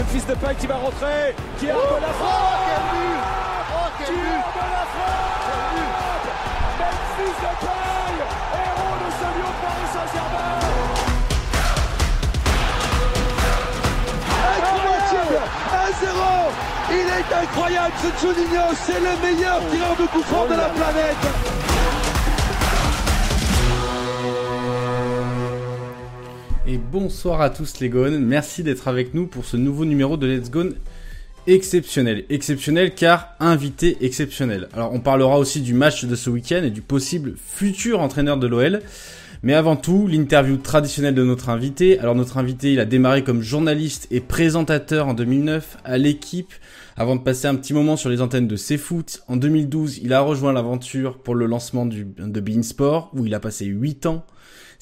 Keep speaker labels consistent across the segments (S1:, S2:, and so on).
S1: Memphis Depay qui va rentrer, qui a oh, la frappe
S2: quel but. Oh quel but.
S1: La frappe Memphis Depay, héros de ce lion de Paris Saint-Germain.
S3: Incroyable. 1-0 Il est incroyable ce Juninho, c'est le meilleur tireur de coup franc de la planète
S4: et bonsoir à tous les Gones. Merci d'être avec nous pour ce nouveau numéro de Let's Go exceptionnel. Exceptionnel car invité exceptionnel. Alors on parlera aussi du match de ce week-end et du possible futur entraîneur de l'OL. Mais avant tout, l'interview traditionnelle de notre invité. Alors notre invité, il a démarré comme journaliste et présentateur en 2009 à l'équipe avant de passer un petit moment sur les antennes de CFoot. En 2012, il a rejoint l'aventure pour le lancement de Bein Sport où il a passé 8 ans.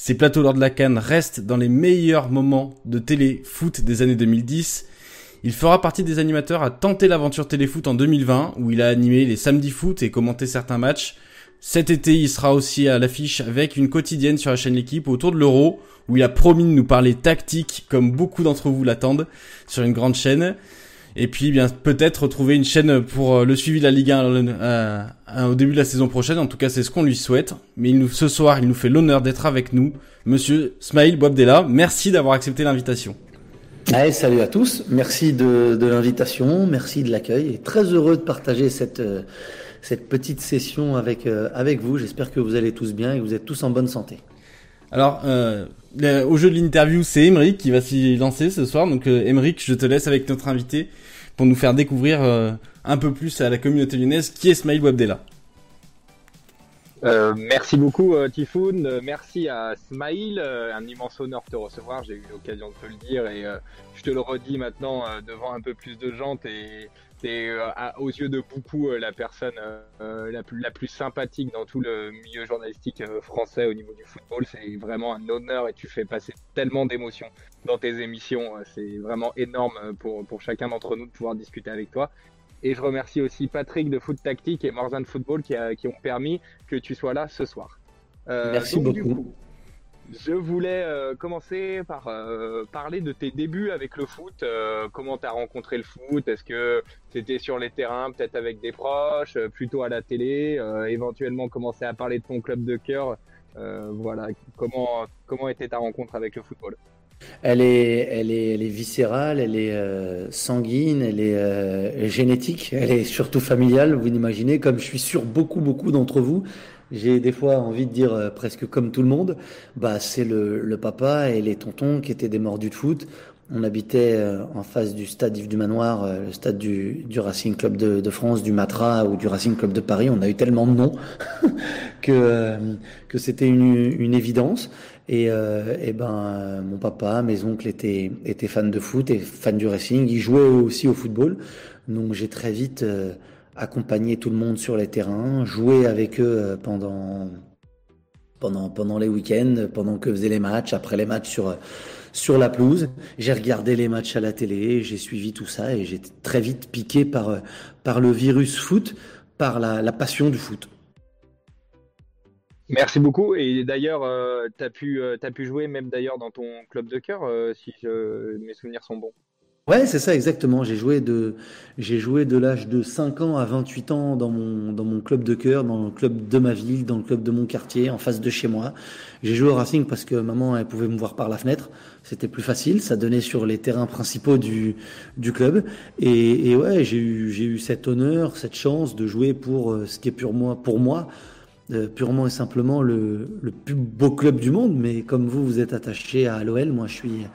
S4: Ces plateaux lors de la Cannes restent dans les meilleurs moments de télé-foot des années 2010. Il fera partie des animateurs à tenter l'aventure téléfoot en 2020, où il a animé les samedis foot et commenté certains matchs. Cet été, il sera aussi à l'affiche avec une quotidienne sur la chaîne L'équipe autour de l'Euro, où il a promis de nous parler tactique, comme beaucoup d'entre vous l'attendent, sur une grande chaîne. Et puis, bien peut-être retrouver une chaîne pour euh, le suivi de la Ligue 1 euh, euh, au début de la saison prochaine. En tout cas, c'est ce qu'on lui souhaite. Mais il nous, ce soir, il nous fait l'honneur d'être avec nous, Monsieur Smaïl Boabdella. Merci d'avoir accepté l'invitation.
S5: Allez, salut à tous. Merci de, de l'invitation, merci de l'accueil. Et très heureux de partager cette cette petite session avec avec vous. J'espère que vous allez tous bien et que vous êtes tous en bonne santé.
S4: Alors, euh, au jeu de l'interview, c'est Emeric qui va s'y lancer ce soir. Donc, euh, je te laisse avec notre invité pour nous faire découvrir euh, un peu plus à la communauté lyonnaise qui est Smaïl Wabdella.
S6: Euh, merci beaucoup euh, Tifoun, merci à Smaïl, un immense honneur de te recevoir, j'ai eu l'occasion de te le dire et je te le redis maintenant devant un peu plus de gens, t'es es aux yeux de beaucoup la personne la, plus, la plus sympathique dans tout le milieu journalistique français au niveau du football, c'est vraiment un honneur et tu fais passer tellement d'émotions dans tes émissions. Euh, c'est vraiment énorme euh, pour, pour chacun d'entre nous de pouvoir discuter avec toi. Et je remercie aussi Patrick de Foot Tactique et Morzan Football qui, a, qui, ont permis que tu sois là ce soir.
S5: Euh, Merci beaucoup.
S6: je voulais commencer par parler de tes débuts avec le foot. comment tu as rencontré le foot? Est-ce que c'était sur les terrains, peut-être avec des proches, plutôt à la télé? Éventuellement commencer à parler de ton club de cœur. voilà, comment, comment était ta rencontre avec le football?
S5: Elle est, elle est, elle est viscérale, elle est euh, sanguine, elle est, euh, génétique, elle est surtout familiale. Vous imaginez, comme je suis sûr beaucoup, beaucoup d'entre vous, j'ai des fois envie de dire euh, presque comme tout le monde, bah c'est le, le, papa et les tontons qui étaient des mordus de foot. On habitait euh, en face du stade Yves du Manoir, euh, le stade du, du Racing Club de, de, France, du Matra ou du Racing Club de Paris. On a eu tellement de noms que, euh, que c'était une, une, évidence. Et, et ben, mon papa, mes oncles étaient, étaient fans de foot et fans du Racing. Ils jouaient aussi au football. Donc j'ai très vite accompagné tout le monde sur les terrains, joué avec eux pendant, pendant, pendant les week-ends, pendant que faisaient les matchs, après les matchs sur sur la pelouse. J'ai regardé les matchs à la télé, j'ai suivi tout ça et j'ai très vite piqué par, euh, par le virus foot, par la, passion du foot.
S6: Merci beaucoup. Et d'ailleurs, euh, tu as, pu, euh, pu jouer même d'ailleurs dans ton club de cœur, si mes souvenirs sont bons.
S5: Ouais, c'est ça exactement. J'ai joué de j'ai joué de l'âge de 5 ans à 28 ans dans mon dans mon club de cœur, dans le club de ma ville, dans le club de mon quartier, en face de chez moi. J'ai joué au Racing parce que maman elle pouvait me voir par la fenêtre, c'était plus facile, ça donnait sur les terrains principaux du du club et, et ouais, j'ai eu j'ai eu cet honneur, cette chance de jouer pour euh, ce qui est pour moi pour moi euh, purement et simplement le, le plus beau club du monde, mais comme vous, vous êtes attaché à l'OL, moi je suis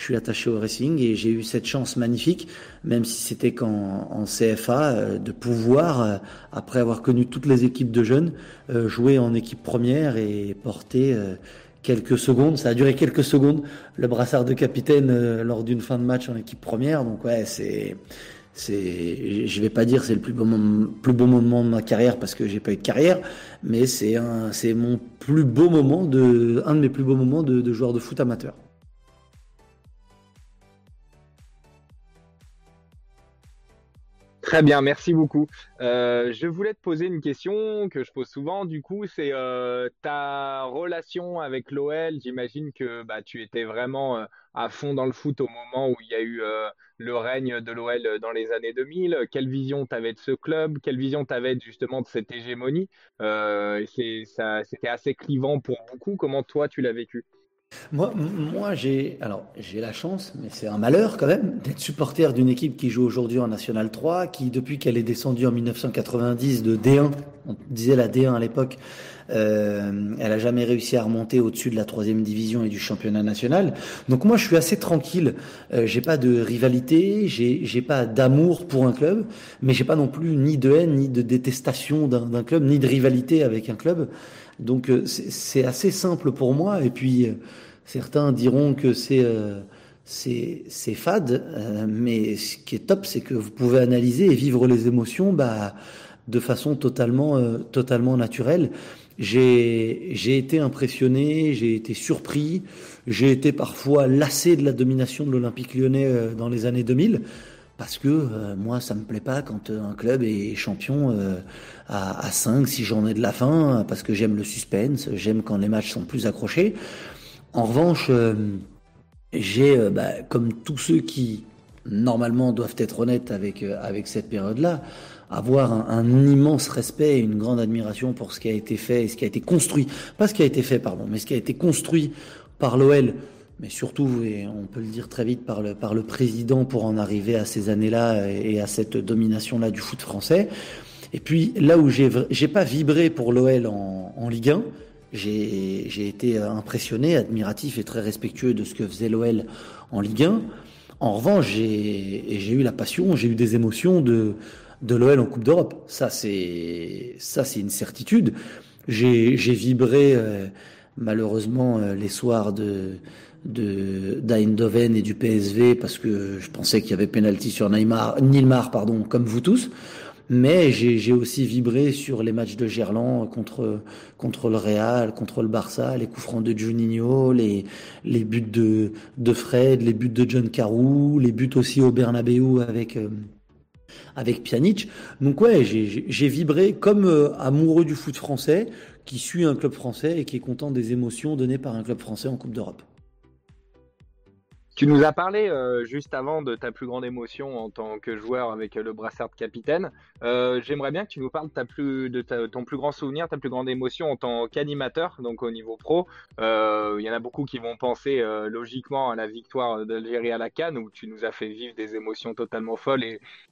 S5: je suis attaché au racing et j'ai eu cette chance magnifique, même si c'était qu'en en CFA, euh, de pouvoir, euh, après avoir connu toutes les équipes de jeunes, euh, jouer en équipe première et porter quelques secondes. Ça a duré quelques secondes le brassard de capitaine lors d'une fin de match en équipe première. Donc ouais, c'est je vais pas dire c'est le plus beau, moment, de ma carrière parce que j'ai pas eu de carrière, mais c'est un, mon plus beau moment de, de mes plus beaux moments de, de joueur de foot amateur.
S6: Très bien, merci beaucoup. Euh, je voulais te poser une question que je pose souvent. Du coup, c'est euh, ta relation avec l'OL. J'imagine que bah, tu étais vraiment euh, à fond dans le foot au moment où il y a eu le règne de l'OL dans les années 2000 Quelle vision tu avais de ce club? Quelle vision tu avais justement de cette hégémonie? C'était assez clivant pour beaucoup. Comment toi, tu l'as vécu?
S5: Moi, moi j'ai alors j'ai la chance, mais c'est un malheur quand même, d'être supporter d'une équipe qui joue aujourd'hui en National 3, qui depuis qu'elle est descendue en 1990 de D1, on disait la D1 à l'époque, euh, elle a jamais réussi à remonter au-dessus de la troisième division et du championnat national. Donc moi, je suis assez tranquille. Euh, j'ai pas de rivalité, j'ai j'ai pas d'amour pour un club, mais j'ai pas non plus ni de haine ni de détestation d'un club, ni de rivalité avec un club. Donc euh, c'est assez simple pour moi. Et puis euh, certains diront que c'est euh, c'est fade, mais ce qui est top, c'est que vous pouvez analyser et vivre les émotions bah, de façon totalement totalement naturelle. J'ai été impressionné, j'ai été surpris, j'ai été parfois lassé de la domination de l'Olympique lyonnais dans les années 2000 parce que euh, moi, ça me plaît pas quand euh, un club est champion euh, à, à 5, 6 journées de la fin, parce que j'aime le suspense, j'aime quand les matchs sont plus accrochés. En revanche, j'ai, bah, comme tous ceux qui, normalement, doivent être honnêtes avec, avec cette période-là, avoir un, un, immense respect et une grande admiration pour ce qui a été fait et ce qui a été construit. Pas ce qui a été fait, pardon, mais ce qui a été construit par l'OL mais surtout, et on peut le dire très vite par le, par le président pour en arriver à ces années-là et à cette domination-là du foot français. Et puis là où j'ai j'ai pas vibré pour l'OL en, Ligue 1, j'ai j'ai été impressionné, admiratif et très respectueux de ce que faisait l'OL en Ligue 1. En revanche, j'ai j'ai eu la passion, j'ai eu des émotions de de l'OL en Coupe d'Europe. Ça c'est ça c'est une certitude. J'ai j'ai vibré euh, malheureusement euh, les soirs de de d'Eindhoven et du PSV parce que je pensais qu'il y avait pénalty sur Neymar, Nilmar, pardon, comme vous tous. Mais j'ai aussi vibré sur les matchs de Gerland contre contre le Real, contre le Barça, les coups francs de Juninho, les les buts de de Fred, les buts de John Carew, les buts aussi au Bernabeu avec euh, avec Pjanic. Donc ouais, j'ai vibré comme euh, amoureux du foot français qui suit un club français et qui est content des émotions données par un club français en Coupe d'Europe.
S6: Tu nous as parlé euh, juste avant de ta plus grande émotion en tant que joueur avec le brassard de capitaine. Euh, j'aimerais bien que tu nous parles de, ton plus grand souvenir, ta plus grande émotion en tant qu'animateur, donc au niveau pro. Euh, il y en a beaucoup qui vont penser logiquement à la victoire d'Algérie à la Cannes, où tu nous as fait vivre des émotions totalement folles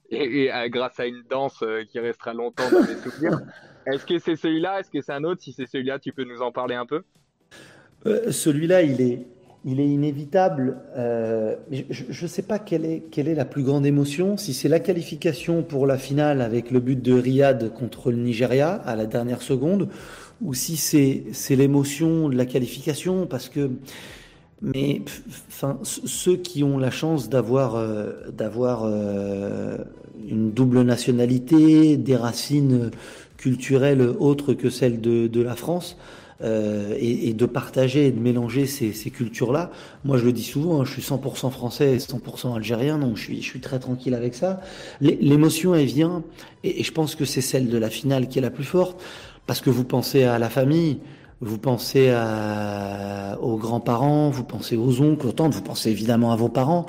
S6: et, grâce à une danse qui restera longtemps dans les souvenirs. Est-ce que c'est celui-là? Est-ce que c'est un autre? Si c'est celui-là, tu peux nous en parler un peu
S5: Celui-là, il est il est inévitable. Euh, je ne sais pas quelle est, quelle est la plus grande émotion, si c'est la qualification pour la finale avec le but de Riyad contre le Nigeria à la dernière seconde, ou si c'est, l'émotion de la qualification, parce que mais enfin, ceux qui ont la chance d'avoir euh, d'avoir euh, une double nationalité, des racines culturelles autres que celles de, de la France, euh, et, et, de partager et de mélanger ces, ces cultures-là. Moi, je le dis souvent, hein, je suis 100% français et 100% algérien, donc je suis, je suis très tranquille avec ça. L'émotion, elle vient, et, je pense que c'est celle de la finale qui est la plus forte, parce que vous pensez à la famille, vous pensez à, aux grands-parents, vous pensez aux oncles, aux tantes, vous pensez évidemment à vos parents.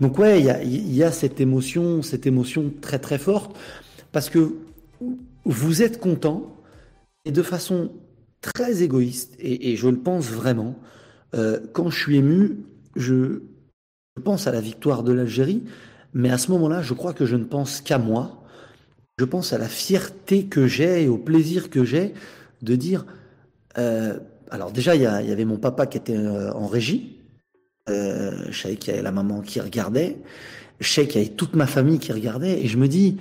S5: Donc ouais, il y a, y a cette émotion, cette émotion très très forte, parce que vous êtes content, et de façon très égoïste, et, je le pense vraiment. Euh, quand je suis ému, je, pense à la victoire de l'Algérie, mais à ce moment-là, je crois que je ne pense qu'à moi. Je pense à la fierté que j'ai et au plaisir que j'ai de dire. Euh, alors déjà, il y, avait mon papa qui était euh, en régie. Je savais qu'il y avait la maman qui regardait. Je sais qu'il y avait toute ma famille qui regardait. Et je me dis,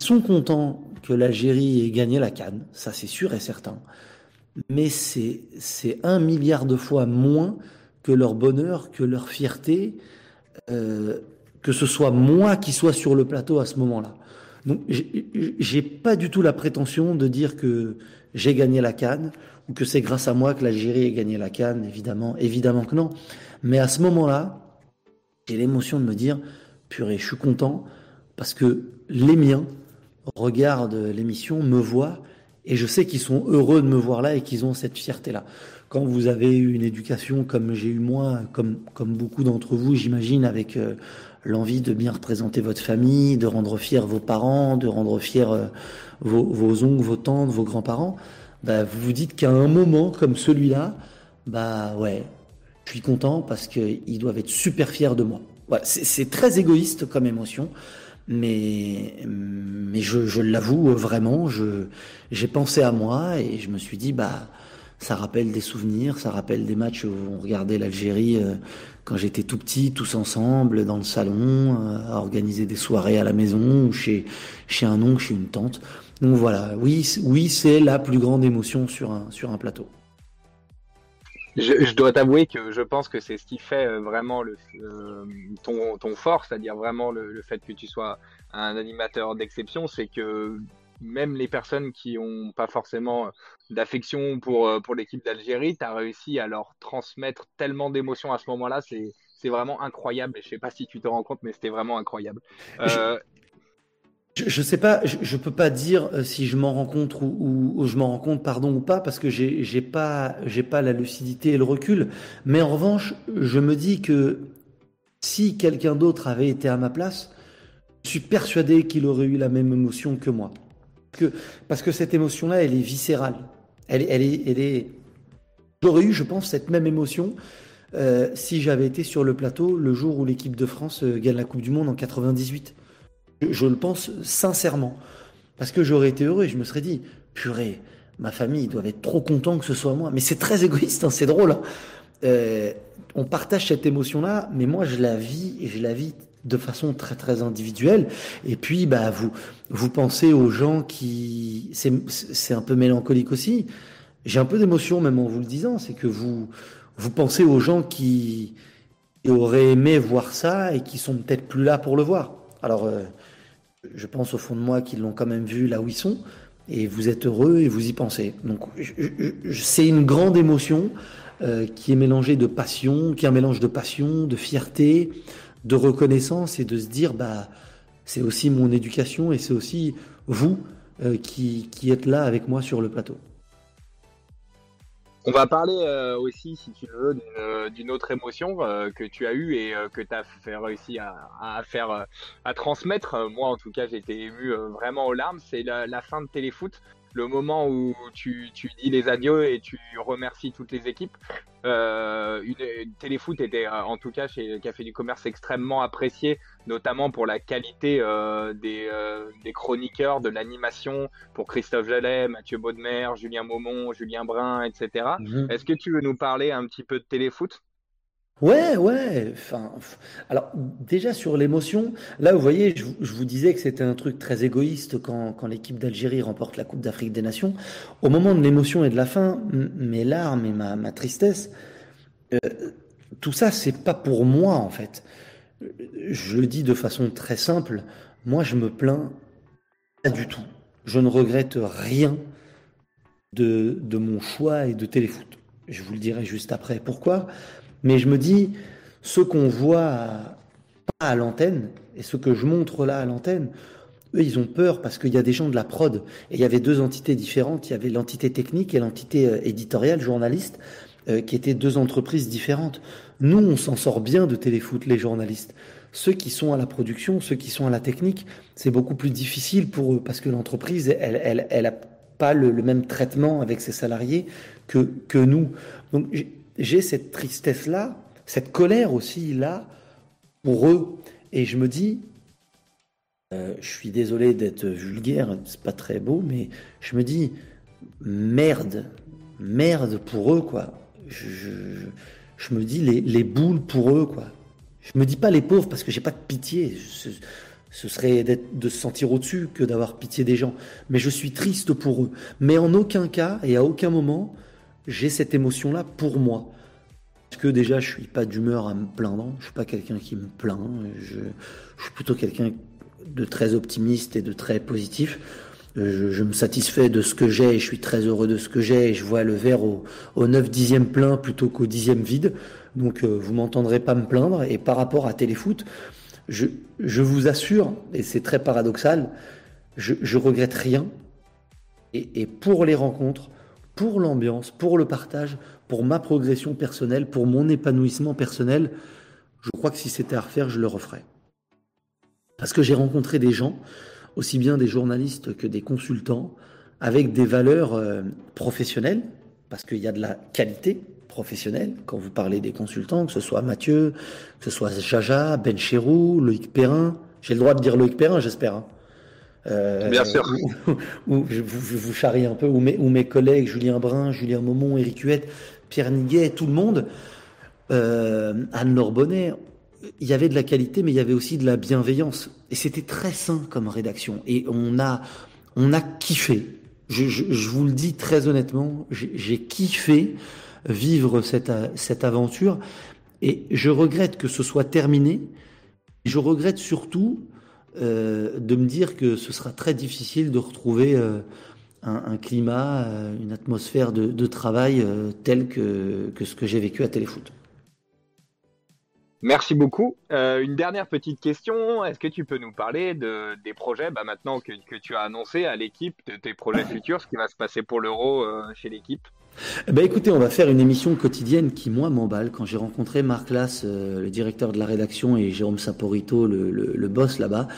S5: ils sont contents que l'Algérie ait gagné la Cannes, ça c'est sûr et certain. Mais c'est un milliard de fois moins que leur bonheur, que leur fierté, euh, que ce soit moi qui soit sur le plateau à ce moment-là. Donc j'ai pas du tout la prétention de dire que j'ai gagné la Cannes ou que c'est grâce à moi que l'Algérie ait gagné la Cannes, évidemment, évidemment que non. Mais à ce moment-là, j'ai l'émotion de me dire, purée, je suis content parce que les miens regardent l'émission, me voient Et je sais qu'ils sont heureux de me voir là et qu'ils ont cette fierté-là. Quand vous avez eu une éducation comme j'ai eu moi, comme, comme beaucoup d'entre vous, j'imagine, avec euh, l'envie de bien représenter votre famille, de rendre fiers vos parents, de rendre fiers euh, vos, vos, oncles, vos tantes, vos grands-parents, bah, vous vous dites qu'à un moment comme celui-là, bah ouais, je suis content parce qu'ils doivent être super fiers de moi. Voilà, c'est très égoïste comme émotion, mais, mais je, je l'avoue vraiment, j'ai pensé à moi et je me suis dit, bah, ça rappelle des souvenirs, ça rappelle des matchs où on regardait l'Algérie euh, quand j'étais tout petit, tous ensemble, dans le salon, euh, à organiser des soirées à la maison, ou chez, chez un oncle, chez une tante. Donc voilà, oui, oui c'est la plus grande émotion sur un, sur un plateau.
S6: Je, dois t'avouer que je pense que c'est ce qui fait euh, vraiment le, ton, ton fort, c'est-à-dire vraiment le, le, fait que tu sois un animateur d'exception, c'est que même les personnes qui n'ont pas forcément euh, d'affection pour, euh, pour l'équipe d'Algérie, tu as réussi à leur transmettre tellement d'émotions à ce moment-là. C'est, c'est vraiment incroyable. Et je sais pas si tu te rends compte, mais c'était vraiment incroyable.
S5: Euh... Je, ne sais pas, je, ne peux pas dire euh, si je m'en rends compte ou, je m'en rends compte, pardon ou pas, parce que j'ai, j'ai pas, j'ai pas la lucidité et le recul. Mais en revanche, je me dis que si quelqu'un d'autre avait été à ma place, je suis persuadé qu'il aurait eu la même émotion que moi parce que cette émotion-là, elle est viscérale. Elle est, elle est... J'aurais eu, je pense, cette même émotion euh, si j'avais été sur le plateau le jour où l'équipe de France euh, gagne la Coupe du Monde en 98. Je, le pense sincèrement. Parce que j'aurais été heureux et je me serais dit, purée, ma famille doit être trop content que ce soit moi. Mais c'est très égoïste, hein, c'est drôle. Hein. Euh, on partage cette émotion-là, mais moi je la vis et je la vis de façon très très individuelle. Et puis, bah, vous, vous pensez aux gens qui, c'est un peu mélancolique aussi. J'ai un peu d'émotion même en vous le disant, c'est que vous, vous pensez aux gens qui auraient aimé voir ça et qui sont peut-être plus là pour le voir. Alors, euh, je pense au fond de moi qu'ils l'ont quand même vu là où ils sont, et vous êtes heureux et vous y pensez. Donc, c'est une grande émotion euh, qui est mélangée de passion, qui est un mélange de passion, de fierté, de reconnaissance et de se dire bah c'est aussi mon éducation et c'est aussi vous euh, qui, qui, êtes là avec moi sur le plateau.
S6: On va parler euh, aussi, si tu veux, d'une autre émotion euh, que tu as eue et que tu as fait, réussi à, faire, à transmettre. Moi, en tout cas, j'ai été ému vraiment aux larmes. C'est la, fin de Téléfoot le moment où tu, tu, dis les adieux et tu remercies toutes les équipes. Euh, une, Téléfoot était euh, en tout cas chez Café du Commerce extrêmement apprécié, notamment pour la qualité euh, des, euh, des, chroniqueurs, de l'animation, pour Christophe Jallet, Mathieu Baudemer, Julien Maumont, Julien Brun, etc. Mhm. Est-ce que tu veux nous parler un petit peu de Téléfoot?
S5: Ouais, ouais. Enfin, alors déjà sur l'émotion, là vous voyez, je, vous disais que c'était un truc très égoïste quand, quand l'équipe d'Algérie remporte la Coupe d'Afrique des Nations. Au moment de l'émotion et de la fin, mes larmes et ma, ma tristesse, euh, tout ça c'est pas pour moi en fait. Je le dis de façon très simple. Moi, je me plains pas du tout. Je ne regrette rien de, de mon choix et de téléfoot. Je vous le dirai juste après. Pourquoi? Mais je me dis, ce qu'on voit à, l'antenne et ce que je montre là à l'antenne, eux, ils ont peur parce qu'il y a des gens de la prod. Et il y avait deux entités différentes. Il y avait l'entité technique et l'entité euh, éditoriale, journaliste, euh, qui étaient deux entreprises différentes. Nous, on s'en sort bien de téléfoot, les journalistes. Ceux qui sont à la production, ceux qui sont à la technique, c'est beaucoup plus difficile pour eux parce que l'entreprise, elle, elle, elle a pas le, le, même traitement avec ses salariés que, que nous. Donc, j'ai cette tristesse-là, cette colère aussi là, pour eux. Et je me dis, euh, je suis désolé d'être vulgaire, c'est pas très beau, mais je me dis, merde, merde pour eux, quoi. Je, me dis les, les, boules pour eux, quoi. Je me dis pas les pauvres parce que j'ai pas de pitié. Ce serait de se sentir au-dessus que d'avoir pitié des gens. Mais je suis triste pour eux. Mais en aucun cas et à aucun moment, j'ai cette émotion-là pour moi. Parce que déjà, je suis pas d'humeur à me plaindre. Je suis pas quelqu'un qui me plaint. Je, suis plutôt quelqu'un de très optimiste et de très positif. Je, me satisfais de ce que j'ai et je suis très heureux de ce que j'ai et je vois le verre au, au 9 dixième plein plutôt qu'au dixième vide. Donc euh, vous m'entendrez pas me plaindre. Et par rapport à Téléfoot, je, je vous assure, et c'est très paradoxal, je, je regrette rien et, pour les rencontres, pour l'ambiance, pour le partage, pour ma progression personnelle, pour mon épanouissement personnel, je crois que si c'était à refaire, je le referais. Parce que j'ai rencontré des gens, aussi bien des journalistes que des consultants, avec des valeurs euh, professionnelles, parce qu'il y a de la qualité professionnelle. Quand vous parlez des consultants, que ce soit Mathieu, que ce soit Jaja, Ben Chérou, Loïc Perrin, j'ai le droit de dire Loïc Perrin, j'espère. Hein.
S6: Euh, Bien sûr.
S5: Ou, je, vous, charrie un peu, ou mes, collègues Julien Brun, Julien Momon, Eric Huette, Pierre Niguet, tout le monde, euh, Anne Lorbonnet, il y avait de la qualité, mais il y avait aussi de la bienveillance. Et c'était très sain comme rédaction. Et on a, on a kiffé. Je, je, je vous le dis très honnêtement, j'ai kiffé vivre cette, cette aventure. Et je regrette que ce soit terminé. Je regrette surtout euh, de me dire que ce sera très difficile de retrouver euh, un, un, climat, euh, une atmosphère de, de travail euh, tel que, que ce que j'ai vécu à Téléfoot.
S6: Merci beaucoup. Une dernière petite question. Est-ce que tu peux nous parler de, des projets bah, maintenant que, que, tu as annoncé à l'équipe, de tes projets futurs, ce qui va se passer pour l'Euro chez l'équipe?
S5: Ben écoutez, on va faire une émission quotidienne qui moi m'emballe. Quand j'ai rencontré Marc Lass, euh, le directeur de la rédaction, et Jérôme Saporito, le, boss là-bas,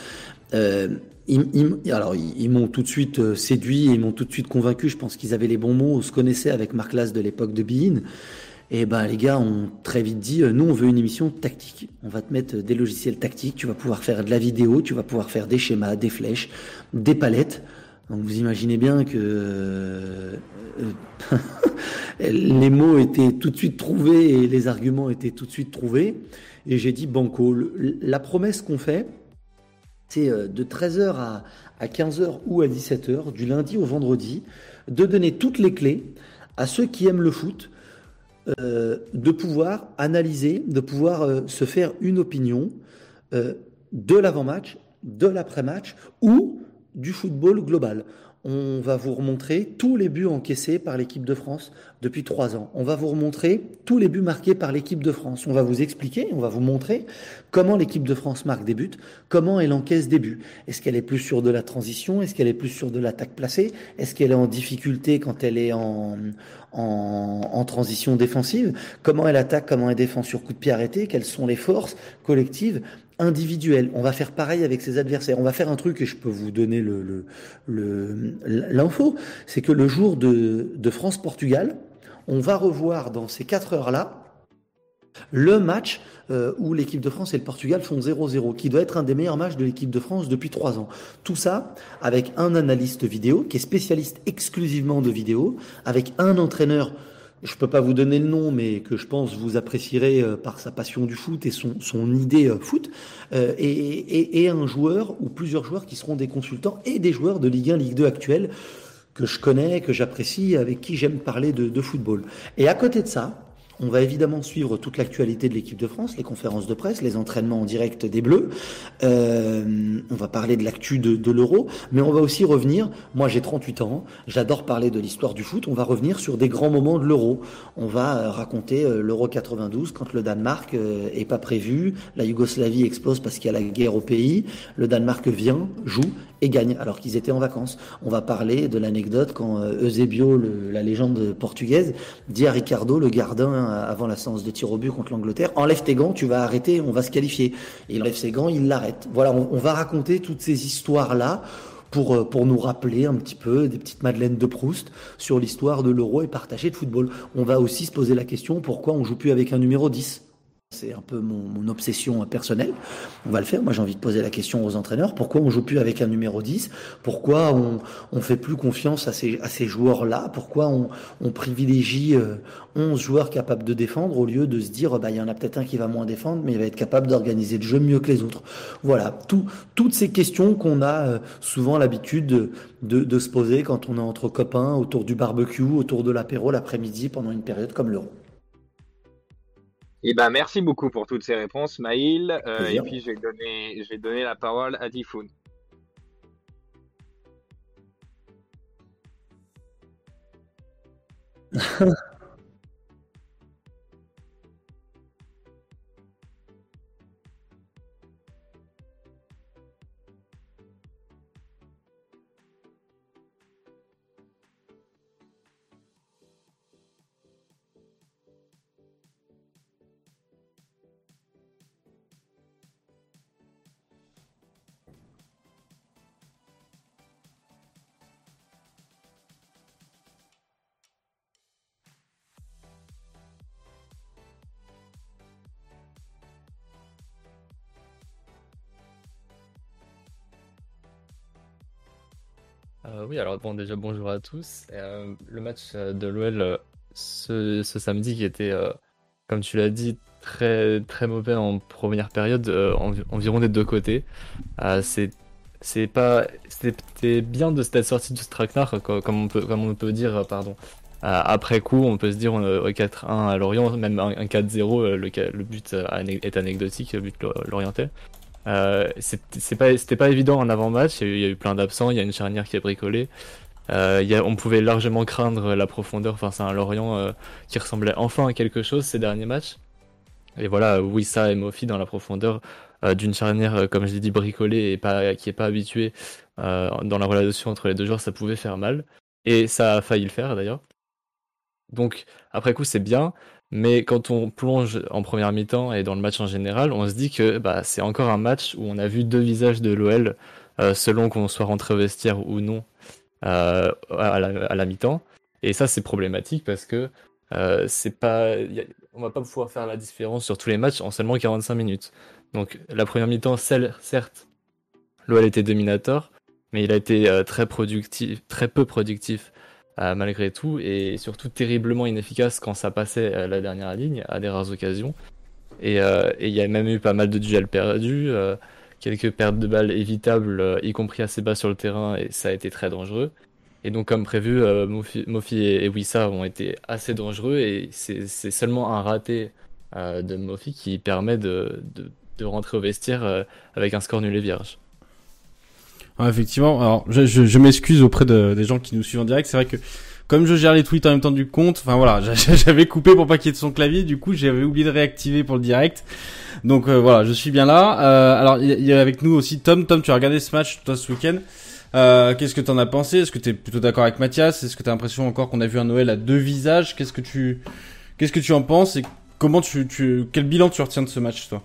S5: euh, ils, alors ils, m'ont tout de suite euh, séduit, ils m'ont tout de suite convaincu. Je pense qu'ils avaient les bons mots. On se connaissait avec Marc Lass de l'époque de Bein. Et ben les gars ont très vite dit, nous on veut une émission tactique. On va te mettre des logiciels tactiques. Tu vas pouvoir faire de la vidéo, tu vas pouvoir faire des schémas, des flèches, des palettes. Donc vous imaginez bien que euh, les mots étaient tout de suite trouvés et les arguments étaient tout de suite trouvés. Et j'ai dit banco. La promesse qu'on fait, c'est euh, de 13h à, à 15h ou à 17h, du lundi au vendredi, de donner toutes les clés à ceux qui aiment le foot, euh, de pouvoir analyser, de pouvoir euh, se faire une opinion euh, de l'avant-match, de l'après-match ou du football global. On va vous remontrer tous les buts encaissés par l'équipe de France depuis trois ans. On va vous remontrer tous les buts marqués par l'équipe de France. On va vous expliquer, on va vous montrer comment l'équipe de France marque des buts, comment elle encaisse des buts. Est-ce qu'elle est plus sûre de la transition? Est-ce qu'elle est plus sûre de l'attaque placée? Est-ce qu'elle est en difficulté quand elle est en, en, en, transition défensive? Comment elle attaque Comment elle défend sur coup de pied arrêté? Quelles sont les forces collectives individuel. On va faire pareil avec ses adversaires. On va faire un truc et je peux vous donner l'info. Le, c'est que le jour de, France-Portugal, on va revoir dans ces quatre heures-là le match euh, où l'équipe de France et le Portugal font 0-0, qui doit être un des meilleurs matchs de l'équipe de France depuis trois ans. Tout ça avec un analyste vidéo qui est spécialiste exclusivement de vidéo, avec un entraîneur je peux pas vous donner le nom, mais que je pense vous apprécierez euh, par sa passion du foot et son, idée euh, foot, euh, et, et, un joueur ou plusieurs joueurs qui seront des consultants et des joueurs de Ligue 1, Ligue 2 actuels que je connais, que j'apprécie, avec qui j'aime parler de football. Et à côté de ça, on va évidemment suivre toute l'actualité de l'équipe de France, les conférences de presse, les entraînements en direct des Bleus. Euh, on va parler de l'actu de, l'Euro, mais on va aussi revenir. Moi, j'ai 38 ans, j'adore parler de l'histoire du foot. On va revenir sur des grands moments de l'Euro. On va euh, raconter euh, l'Euro 92 quand le Danemark est pas prévu, la Yougoslavie explose parce qu'il y a la guerre au pays. Le Danemark vient, joue et gagne alors qu'ils étaient en vacances. On va parler de l'anecdote quand Eusebio, la légende portugaise, dit à Ricardo, le gardien avant la séance de tir au but contre l'Angleterre, enlève tes gants, tu vas arrêter, on va se qualifier. Et il enlève ses gants, il l'arrête. Voilà, on, va raconter toutes ces histoires-là pour, pour nous rappeler un petit peu des petites madeleines de Proust sur l'histoire de l'euro et partager de football. On va aussi se poser la question pourquoi on joue plus avec un numéro 10 c'est un peu mon, obsession personnelle. On va le faire. Moi, j'ai envie de poser la question aux entraîneurs. Pourquoi on joue plus avec un numéro 10 Pourquoi on, on fait plus confiance à ces, joueurs-là? Pourquoi on, privilégie euh, 11 joueurs capables de défendre au lieu de se dire, bah, il y en a peut-être un qui va moins défendre, mais il va être capable d'organiser le jeu mieux que les autres? Voilà. Tout, toutes ces questions qu'on a euh, souvent l'habitude de, de, de se poser quand on est entre copains, autour du barbecue, autour de l'apéro l'après-midi pendant une période comme l'Euro.
S6: Eh ben, merci beaucoup pour toutes ces réponses, Maïl. Euh, et puis, je vais, donner, je vais donner la parole à Tifoun.
S7: oui, alors bon, déjà bonjour à tous. le match de l'OL ce, samedi qui était, comme tu l'as dit, très, très mauvais en première période, environ des deux côtés. c'est pas c'était bien de cette sortie du Straknar comme on peut comme on peut dire pardon après coup on peut se dire 4-1 à Lorient même un, 4-0 euh, le, le, but euh, est anecdotique le but l'orientais euh, c'était pas évident en avant-match. Il, y, a eu plein d'absents. Il y a une charnière qui est bricolée euh, on pouvait largement craindre la profondeur. Face à un Lorient euh, qui ressemblait enfin à quelque chose ces derniers matchs. Et voilà Wissa et Mofi dans la profondeur euh, d'une charnière, comme je l'ai dit, bricolée et pas, qui n'est pas habituée dans la relation entre les deux joueurs, ça pouvait faire mal. Et ça a failli le faire d'ailleurs. Donc après coup c'est bien, mais quand on plonge en première mi-temps et dans le match en général, on se dit que bah, c'est encore un match où on a vu deux visages de l'OL, selon qu'on soit rentré au vestiaire ou non à la, mi-temps. Et ça c'est problématique parce que c'est pas, on va pas pouvoir faire la différence sur tous les matchs en seulement 45 minutes. Donc la première mi-temps, certes, l'OL était dominateur, mais il a été euh, très peu productif euh, malgré tout, et surtout terriblement inefficace quand ça passait à la dernière ligne, à des rares occasions. Et euh, il y a même eu pas mal de duels perdus, quelques pertes de balles évitables, y compris assez bas sur le terrain, et ça a été très dangereux. Et donc, comme prévu, Mofi, et, Wissa ont été assez dangereux, et c'est seulement un raté de Mofi qui permet de, de rentrer au vestiaire euh, avec un score nul et vierge.
S4: Effectivement, alors je, m'excuse auprès des gens qui nous suivent en direct. C'est vrai que comme je gère les tweets en même temps du compte, enfin voilà, j'avais coupé pour pas qu'il y ait de son clavier. Du coup, j'avais oublié de réactiver pour le direct. Donc euh, voilà, je suis bien là. Euh, alors il y, a avec nous aussi Tom. Tom, tu as regardé ce match toi ce week-end. Qu'est-ce que tu en as pensé? Est-ce que tu es plutôt d'accord avec Mathias? Est-ce que tu as l'impression encore qu'on a vu un Noël à deux visages? Qu'est-ce que tu qu'est-ce que tu en penses? Et comment tu, tu quel bilan tu retiens de ce match toi?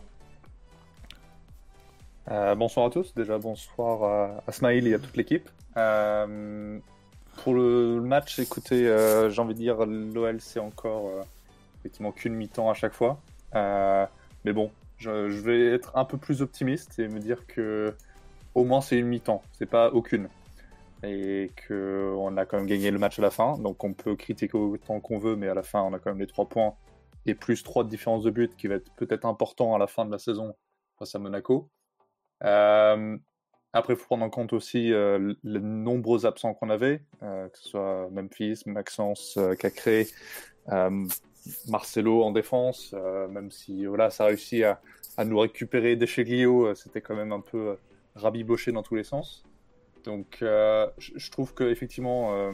S8: Euh, bonsoir à tous, déjà bonsoir à, Smail et à toute l'équipe. Euh, pour le match, écoutez, euh, j'ai envie de dire l'OL c'est encore effectivement qu'une mi-temps à chaque fois. mais bon, je, vais être un peu plus optimiste et me dire que au moins c'est une mi-temps, c'est pas aucune. Et qu'on a quand même gagné le match à la fin, donc on peut critiquer autant qu'on veut, mais à la fin on a quand même les trois points et plus trois de différence de but qui va être peut-être important à la fin de la saison face à Monaco. Euh, après, il faut prendre en compte aussi euh, les nombreux absents qu'on avait, euh, que ce soit Memphis, Maxence, Cacré, Marcelo en défense, même si voilà, ça a réussi à, nous récupérer des chez Glio, c'était quand même un peu rabiboché dans tous les sens. Donc, je trouve qu'effectivement,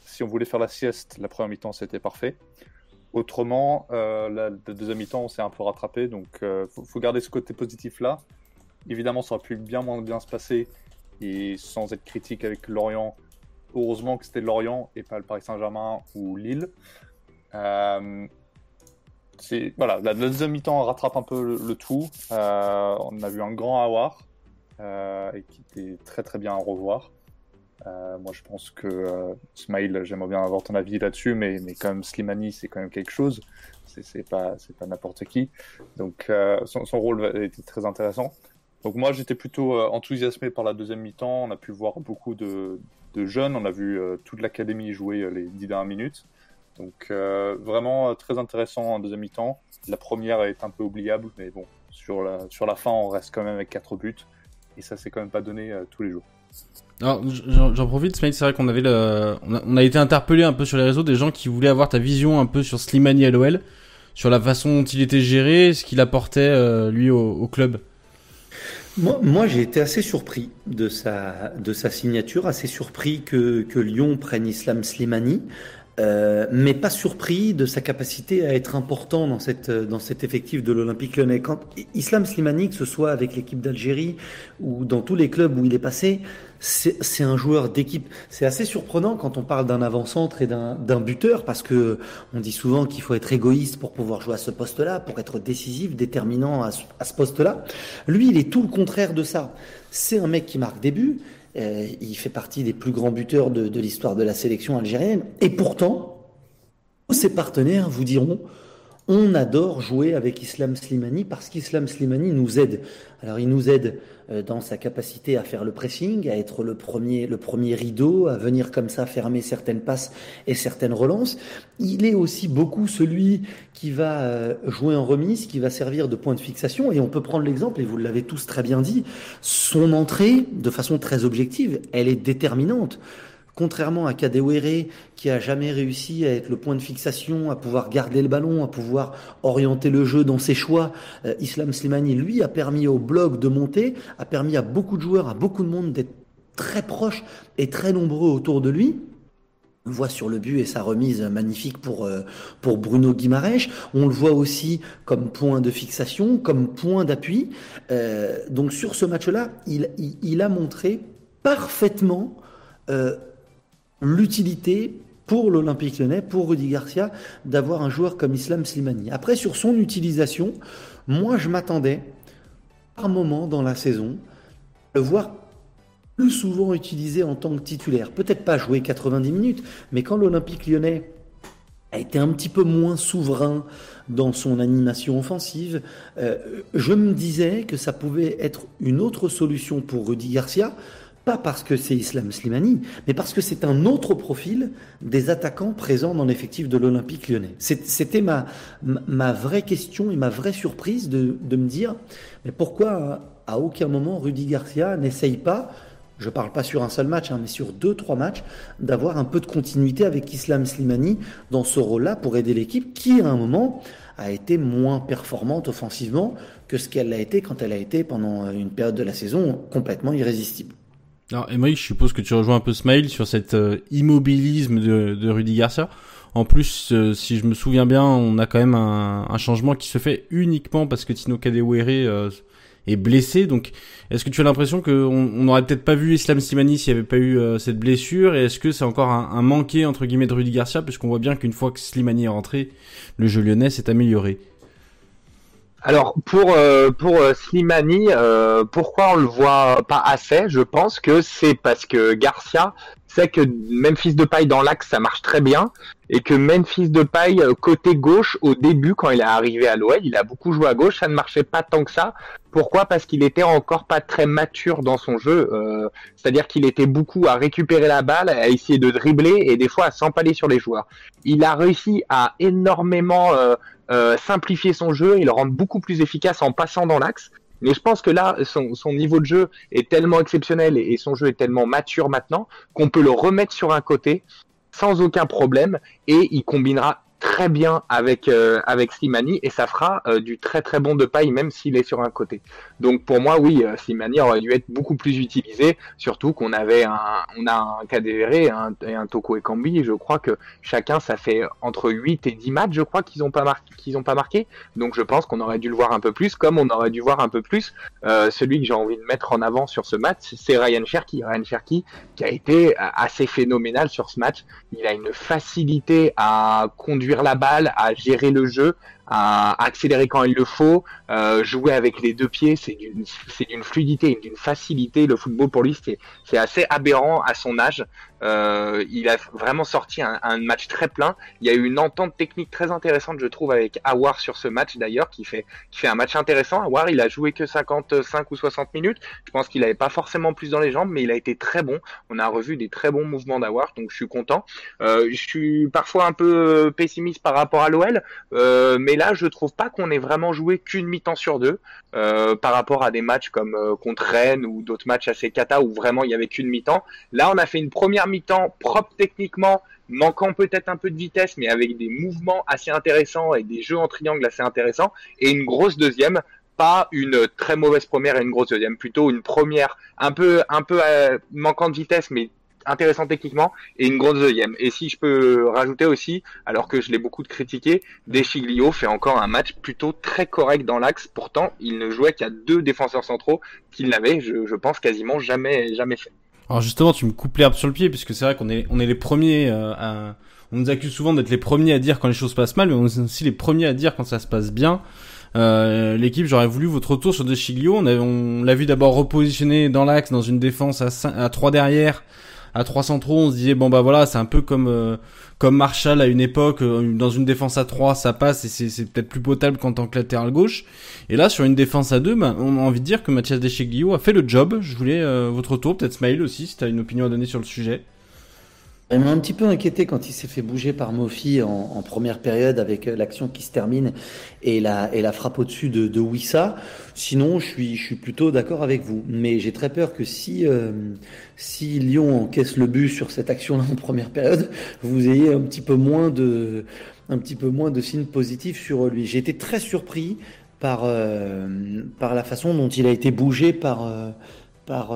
S8: si on voulait faire la sieste, la première mi-temps, c'était parfait. Autrement, la, deuxième mi-temps, on s'est un peu rattrapé. Donc, il faut, garder ce côté positif-là. Évidemment, ça aurait pu bien moins bien se passer. Et sans être critique avec Lorient, heureusement que c'était Lorient et pas le Paris Saint-Germain ou Lille. Euh, voilà, la deuxième mi-temps rattrape un peu le, tout. Euh, on a vu un grand avoir euh, et qui était très très bien à revoir. moi, je pense que Smile, j'aimerais bien avoir ton avis là-dessus, mais, mais quand Slimani, c'est quand même quelque chose. C'est pas, pas n'importe qui. Donc, son, son, rôle était très intéressant. Donc moi j'étais plutôt euh, enthousiasmé par la deuxième mi-temps. On a pu voir beaucoup de, jeunes. On a vu euh, toute l'académie jouer euh, les dix dernières minutes. Donc vraiment très intéressant en deuxième mi-temps. La première est un peu oubliable, mais bon, sur la, sur la fin on reste quand même avec quatre buts. Et ça c'est quand même pas donné tous les jours.
S4: Alors j'en profite, c'est vrai qu'on avait on a, été interpellé un peu sur les réseaux des gens qui voulaient avoir ta vision un peu sur Slimani à l'OL, sur la façon dont il était géré, ce qu'il apportait lui au club.
S5: Moi, j'ai été assez surpris de sa, de sa signature, assez surpris que, que Lyon prenne Islam Slimani, euh, mais pas surpris de sa capacité à être important dans, cette, dans cet effectif de l'Olympique lyonnais. Quand Islam Slimani, que ce soit avec l'équipe d'Algérie ou dans tous les clubs où il est passé, c'est un joueur d'équipe. C'est assez surprenant quand on parle d'un avant-centre et d'un buteur, parce que on dit souvent qu'il faut être égoïste pour pouvoir jouer à ce poste-là, pour être décisif, déterminant à ce, poste-là. Lui, il est tout le contraire de ça. C'est un mec qui marque des buts. Euh, il fait partie des plus grands buteurs de, l'histoire de la sélection algérienne. Et pourtant, ses partenaires vous diront on adore jouer avec Islam Slimani parce qu'Islam Slimani nous aide. Alors il nous aide dans sa capacité à faire le pressing, à être le premier, le premier rideau, à venir comme ça fermer certaines passes et certaines relances. Il est aussi beaucoup celui qui va euh, jouer en remise, qui va servir de point de fixation. Et on peut prendre l'exemple, et vous l'avez tous très bien dit, son entrée, de façon très objective, elle est déterminante. Contrairement à Kadewere, qui a jamais réussi à être le point de fixation, à pouvoir garder le ballon, à pouvoir orienter le jeu dans ses choix, euh, Islam Slimani, lui, a permis au bloc de monter, a permis à beaucoup de joueurs, à beaucoup de monde d'être très proches et très nombreux autour de lui. On le voit sur le but et sa remise magnifique pour, euh, pour Bruno Guimaraes. On le voit aussi comme point de fixation, comme point d'appui. Euh, donc sur ce match-là, il, a montré parfaitement l'utilité pour l'Olympique lyonnais, pour Rudy Garcia, d'avoir un joueur comme Islam Slimani. Après, sur son utilisation, moi je m'attendais, par moment dans la saison, à le voir plus souvent utilisé en tant que titulaire. Peut-être pas jouer 90 minutes, mais quand l'Olympique lyonnais a été un petit peu moins souverain dans son animation offensive, euh, je me disais que ça pouvait être une autre solution pour Rudy Garcia, pas parce que c'est Islam Slimani, mais parce que c'est un autre profil des attaquants présents dans l'effectif de l'Olympique lyonnais. C'était ma, ma vraie question et ma vraie surprise de, de me dire, mais pourquoi à aucun moment Rudy Garcia n'essaye pas, je parle pas sur un seul match, hein, mais sur deux, trois matchs, d'avoir un peu de continuité avec Islam Slimani dans ce rôle-là pour aider l'équipe qui, à un moment, a été moins performante offensivement que ce qu'elle a été quand elle a été pendant une période de la saison complètement irrésistible.
S4: Alors, Emmerich, je suppose que tu rejoins un peu Smile sur cet euh, immobilisme de, Rudy Garcia. En plus, euh, si je me souviens bien, on a quand même un, changement qui se fait uniquement parce que Tino Kadewere euh, est blessé. Donc, est-ce que tu as l'impression qu'on on n'aurait peut-être pas vu Islam Slimani s'il n'y avait pas eu cette blessure? Et est-ce que c'est encore un, un, manqué entre guillemets de Rudy Garcia? Puisqu'on voit bien qu'une fois que Slimani est rentré, le jeu lyonnais s'est amélioré
S6: alors pour euh, pour euh, Slimani, euh, pourquoi on le voit pas assez? Je pense que c'est parce que Garcia sait que Memphis de paille dans l'axe ça marche très bien et que Memphis de paille côté gauche au début quand il est arrivé à l'OL, il a beaucoup joué à gauche, ça ne marchait pas tant que ça. Pourquoi? Parce qu'il était encore pas très mature dans son jeu, c'est-à-dire qu'il était beaucoup à récupérer la balle, à essayer de dribbler et des fois à s'empaler sur les joueurs. Il a réussi à énormément euh, simplifier son jeu et le rendre beaucoup plus efficace en passant dans l'axe. Mais je pense que là, son, son, niveau de jeu est tellement exceptionnel et, son jeu est tellement mature maintenant qu'on peut le remettre sur un côté sans aucun problème et il combinera très bien avec euh, avec Slimani et ça fera euh, du très très bon de paille même s'il est sur un côté. Donc pour moi oui, euh, Slimani aurait dû être beaucoup plus utilisé, surtout qu'on avait un on a un KDR et un, un Toko et Kambi et je crois que chacun ça fait entre 8 et 10 matchs je crois qu'ils ont pas marqué qu'ils ont pas marqué. Donc je pense qu'on aurait dû le voir un peu plus comme on aurait dû voir un peu plus celui que j'ai envie de mettre en avant sur ce match, c'est Ryan Cherky. Ryan Cherky qui a été assez phénoménal sur ce match. Il a une facilité à conduire la balle, à gérer le jeu, à accélérer quand il le faut, euh, jouer avec les deux pieds, c'est d'une fluidité, d'une facilité. Le football pour lui c'est assez aberrant à son âge. Euh, il a vraiment sorti un, un, match très plein. Il y a eu une entente technique très intéressante, je trouve, avec Awar sur ce match d'ailleurs, qui fait qui fait un match intéressant. Awar, il a joué que 55 ou 60 minutes. Je pense qu'il avait pas forcément plus dans les jambes, mais il a été très bon. On a revu des très bons mouvements d'Awar, donc je suis content. Euh, je suis parfois un peu pessimiste par rapport à l'OL, euh, mais là, je trouve pas qu'on ait vraiment joué qu'une mi-temps sur deux euh, par rapport à des matchs comme euh, contre Rennes ou d'autres matchs assez cata où vraiment il y avait qu'une mi-temps. Là, on a fait une première mi-temps propre techniquement, manquant peut-être un peu de vitesse, mais avec des mouvements assez intéressants et des jeux en triangle assez intéressants, et une grosse deuxième pas une très mauvaise première et une grosse deuxième, plutôt une première un peu un peu euh, manquant de vitesse mais intéressant techniquement et une grosse deuxième. Et si je peux rajouter aussi, alors que je l'ai beaucoup critiqué, Deschiglio fait encore un match plutôt très correct dans l'axe. Pourtant, il ne jouait qu'à deux défenseurs centraux qu'il n'avait, je, je, pense, quasiment jamais, jamais fait.
S4: Alors justement, tu me coupes l'herbe sur le pied, puisque c'est vrai qu'on est, on est les premiers euh, à... On nous accuse souvent d'être les premiers à dire quand les choses passent mal, mais on est aussi les premiers à dire quand ça se passe bien. Euh, L'équipe, j'aurais voulu votre retour sur De On, on l'a vu d'abord repositionner dans l'axe, dans une défense à, 5, à 3 derrière, à 3 centraux, on se disait bon bah voilà, c'est un peu comme euh, comme Marshall à une époque euh, dans une défense à 3, ça passe et c'est c'est peut-être plus potable qu'en tant que latéral gauche. Et là sur une défense à 2, bah, on a envie de dire que Mathias Descheglio a fait le job. Je voulais euh, votre retour, peut-être Smile aussi si tu as une opinion à donner sur le sujet.
S5: Il m'a un petit peu inquiété quand il s'est fait bouger par Mofi en, première période avec euh, l'action qui se termine et la, frappe au-dessus de, de Wissa. Sinon, je suis, plutôt d'accord avec vous. Mais j'ai très peur que si, euh, si Lyon encaisse le but sur cette action-là en première période, vous ayez un petit peu moins de, un petit peu moins de signes positifs sur lui. J'ai été très surpris par, euh, par la façon dont il a été bougé par, par,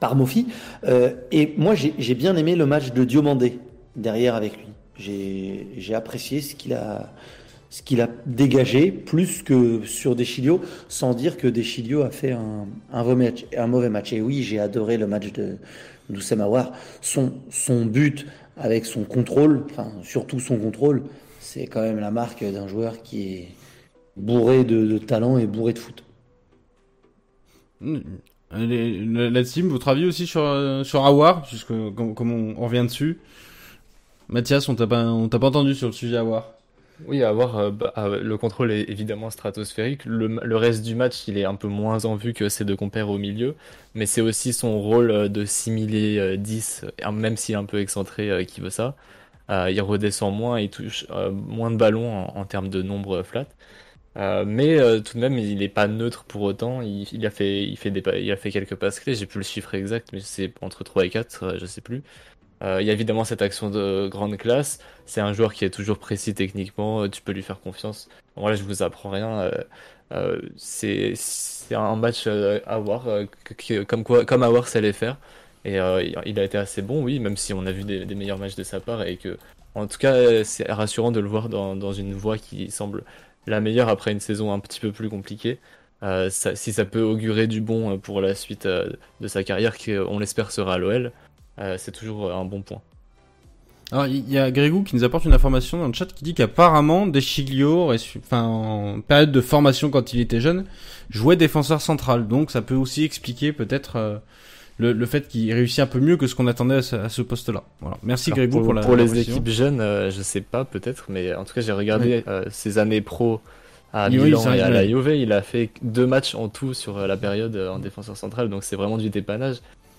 S5: par Mofi. Euh, et moi, j'ai bien aimé le match de Diomandé derrière avec lui. J'ai apprécié ce qu'il a, ce qu'il a dégagé plus que sur Deschilio, sans dire que Deschilio a fait un, un, mauvais match. Et oui, j'ai adoré le match de Doussem Aouar. Son, son but avec son contrôle, enfin surtout son contrôle, c'est quand même la marque d'un joueur qui est bourré de, de talent et bourré de foot.
S4: La, team, votre avis aussi sur euh, sur Awar, puisque comme, on, revient dessus. Mathias, on t'a pas pas entendu sur le sujet Awar.
S7: Oui, voir, euh, bah, euh, le contrôle est évidemment stratosphérique. Le, reste du match, il est un peu moins en vue que ses deux compères au milieu, mais c'est aussi son rôle euh, de simuler euh, 10, euh, même s'il est un peu excentré, qui veut ça. Il redescend moins, il touche moins de ballons en, termes de nombre flat. Euh, mais euh, tout de même, il n'est pas neutre pour autant. Il, a fait, il fait des, il a fait quelques passes clés. J'ai plus le chiffre exact, mais c'est entre 3 et 4, euh, je sais plus. Il y a évidemment cette action de grande classe. C'est un joueur qui est toujours précis techniquement. Tu peux lui faire confiance. Bon, là, je vous apprends rien. c'est un match à voir, comme quoi, comme à voir, ça allait faire. Et il a été assez bon, oui, même si on a vu des, meilleurs matchs de sa part et que, en tout cas, c'est rassurant de le voir dans une voie qui semble la meilleure après une saison un petit peu plus compliquée. Euh, si ça peut augurer du bon euh, pour la suite euh, de sa carrière, qui euh, on l'espère sera à l'OL, euh, c'est toujours un bon point.
S4: Alors il y a Grégou qui nous apporte une information dans le chat qui dit qu'apparemment Deschiglio, enfin en période de formation quand il était jeune, jouait défenseur central. Donc ça peut aussi expliquer peut-être le, le fait qu'il réussit un peu mieux que ce qu'on attendait à ce, poste-là. Voilà. Merci Grégou
S7: pour,
S4: pour, la
S7: pour les équipes jeunes, euh, je sais pas peut-être, mais en tout cas j'ai regardé euh, ses années pro à Milan et à la Juve. Il a fait deux matchs en tout sur euh, la période euh, en défenseur central, donc c'est vraiment du dépannage.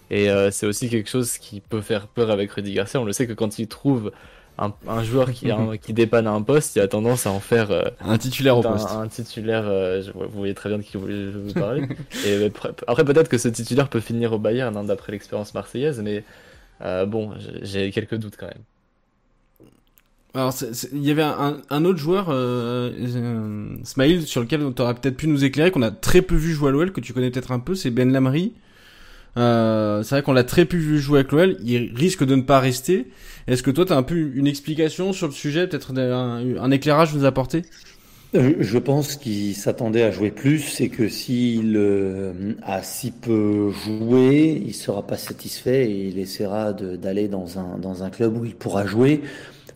S7: Et euh, c'est aussi quelque chose qui peut faire peur avec Rudy Garcia. On le sait que quand il trouve un, un joueur qui, un- qui dépanne à un poste, il a tendance à en faire euh,
S4: Un titulaire au poste.
S7: un titulaire. euh, je- vous voyez très bien de qui vous- je veux parler. Et pre- après peut-être que ce titulaire peut finir au Bayern hein, d'après l'expérience marseillaise, mais euh, bon, j'ai quelques doutes quand même.
S4: Alors, il y avait un, un autre joueur, euh, euh, Smaïl, sur lequel tu aurais peut-être pu nous éclairer, qu'on a très peu vu jouer à l'OL, que tu connais peut-être un peu, c'est Ben Lamry. Euh, c'est vrai qu'on l'a très peu vu jouer avec l'OL, il risque de ne pas rester. Est-ce que toi, tu as un peu une explication sur le sujet, peut-être un, un éclairage nous apporter?
S5: Je pense qu'il s'attendait à jouer plus, c'est que s'il euh, a si peu joué, il sera pas satisfait et il essaiera d'aller dans un, dans un club où il pourra jouer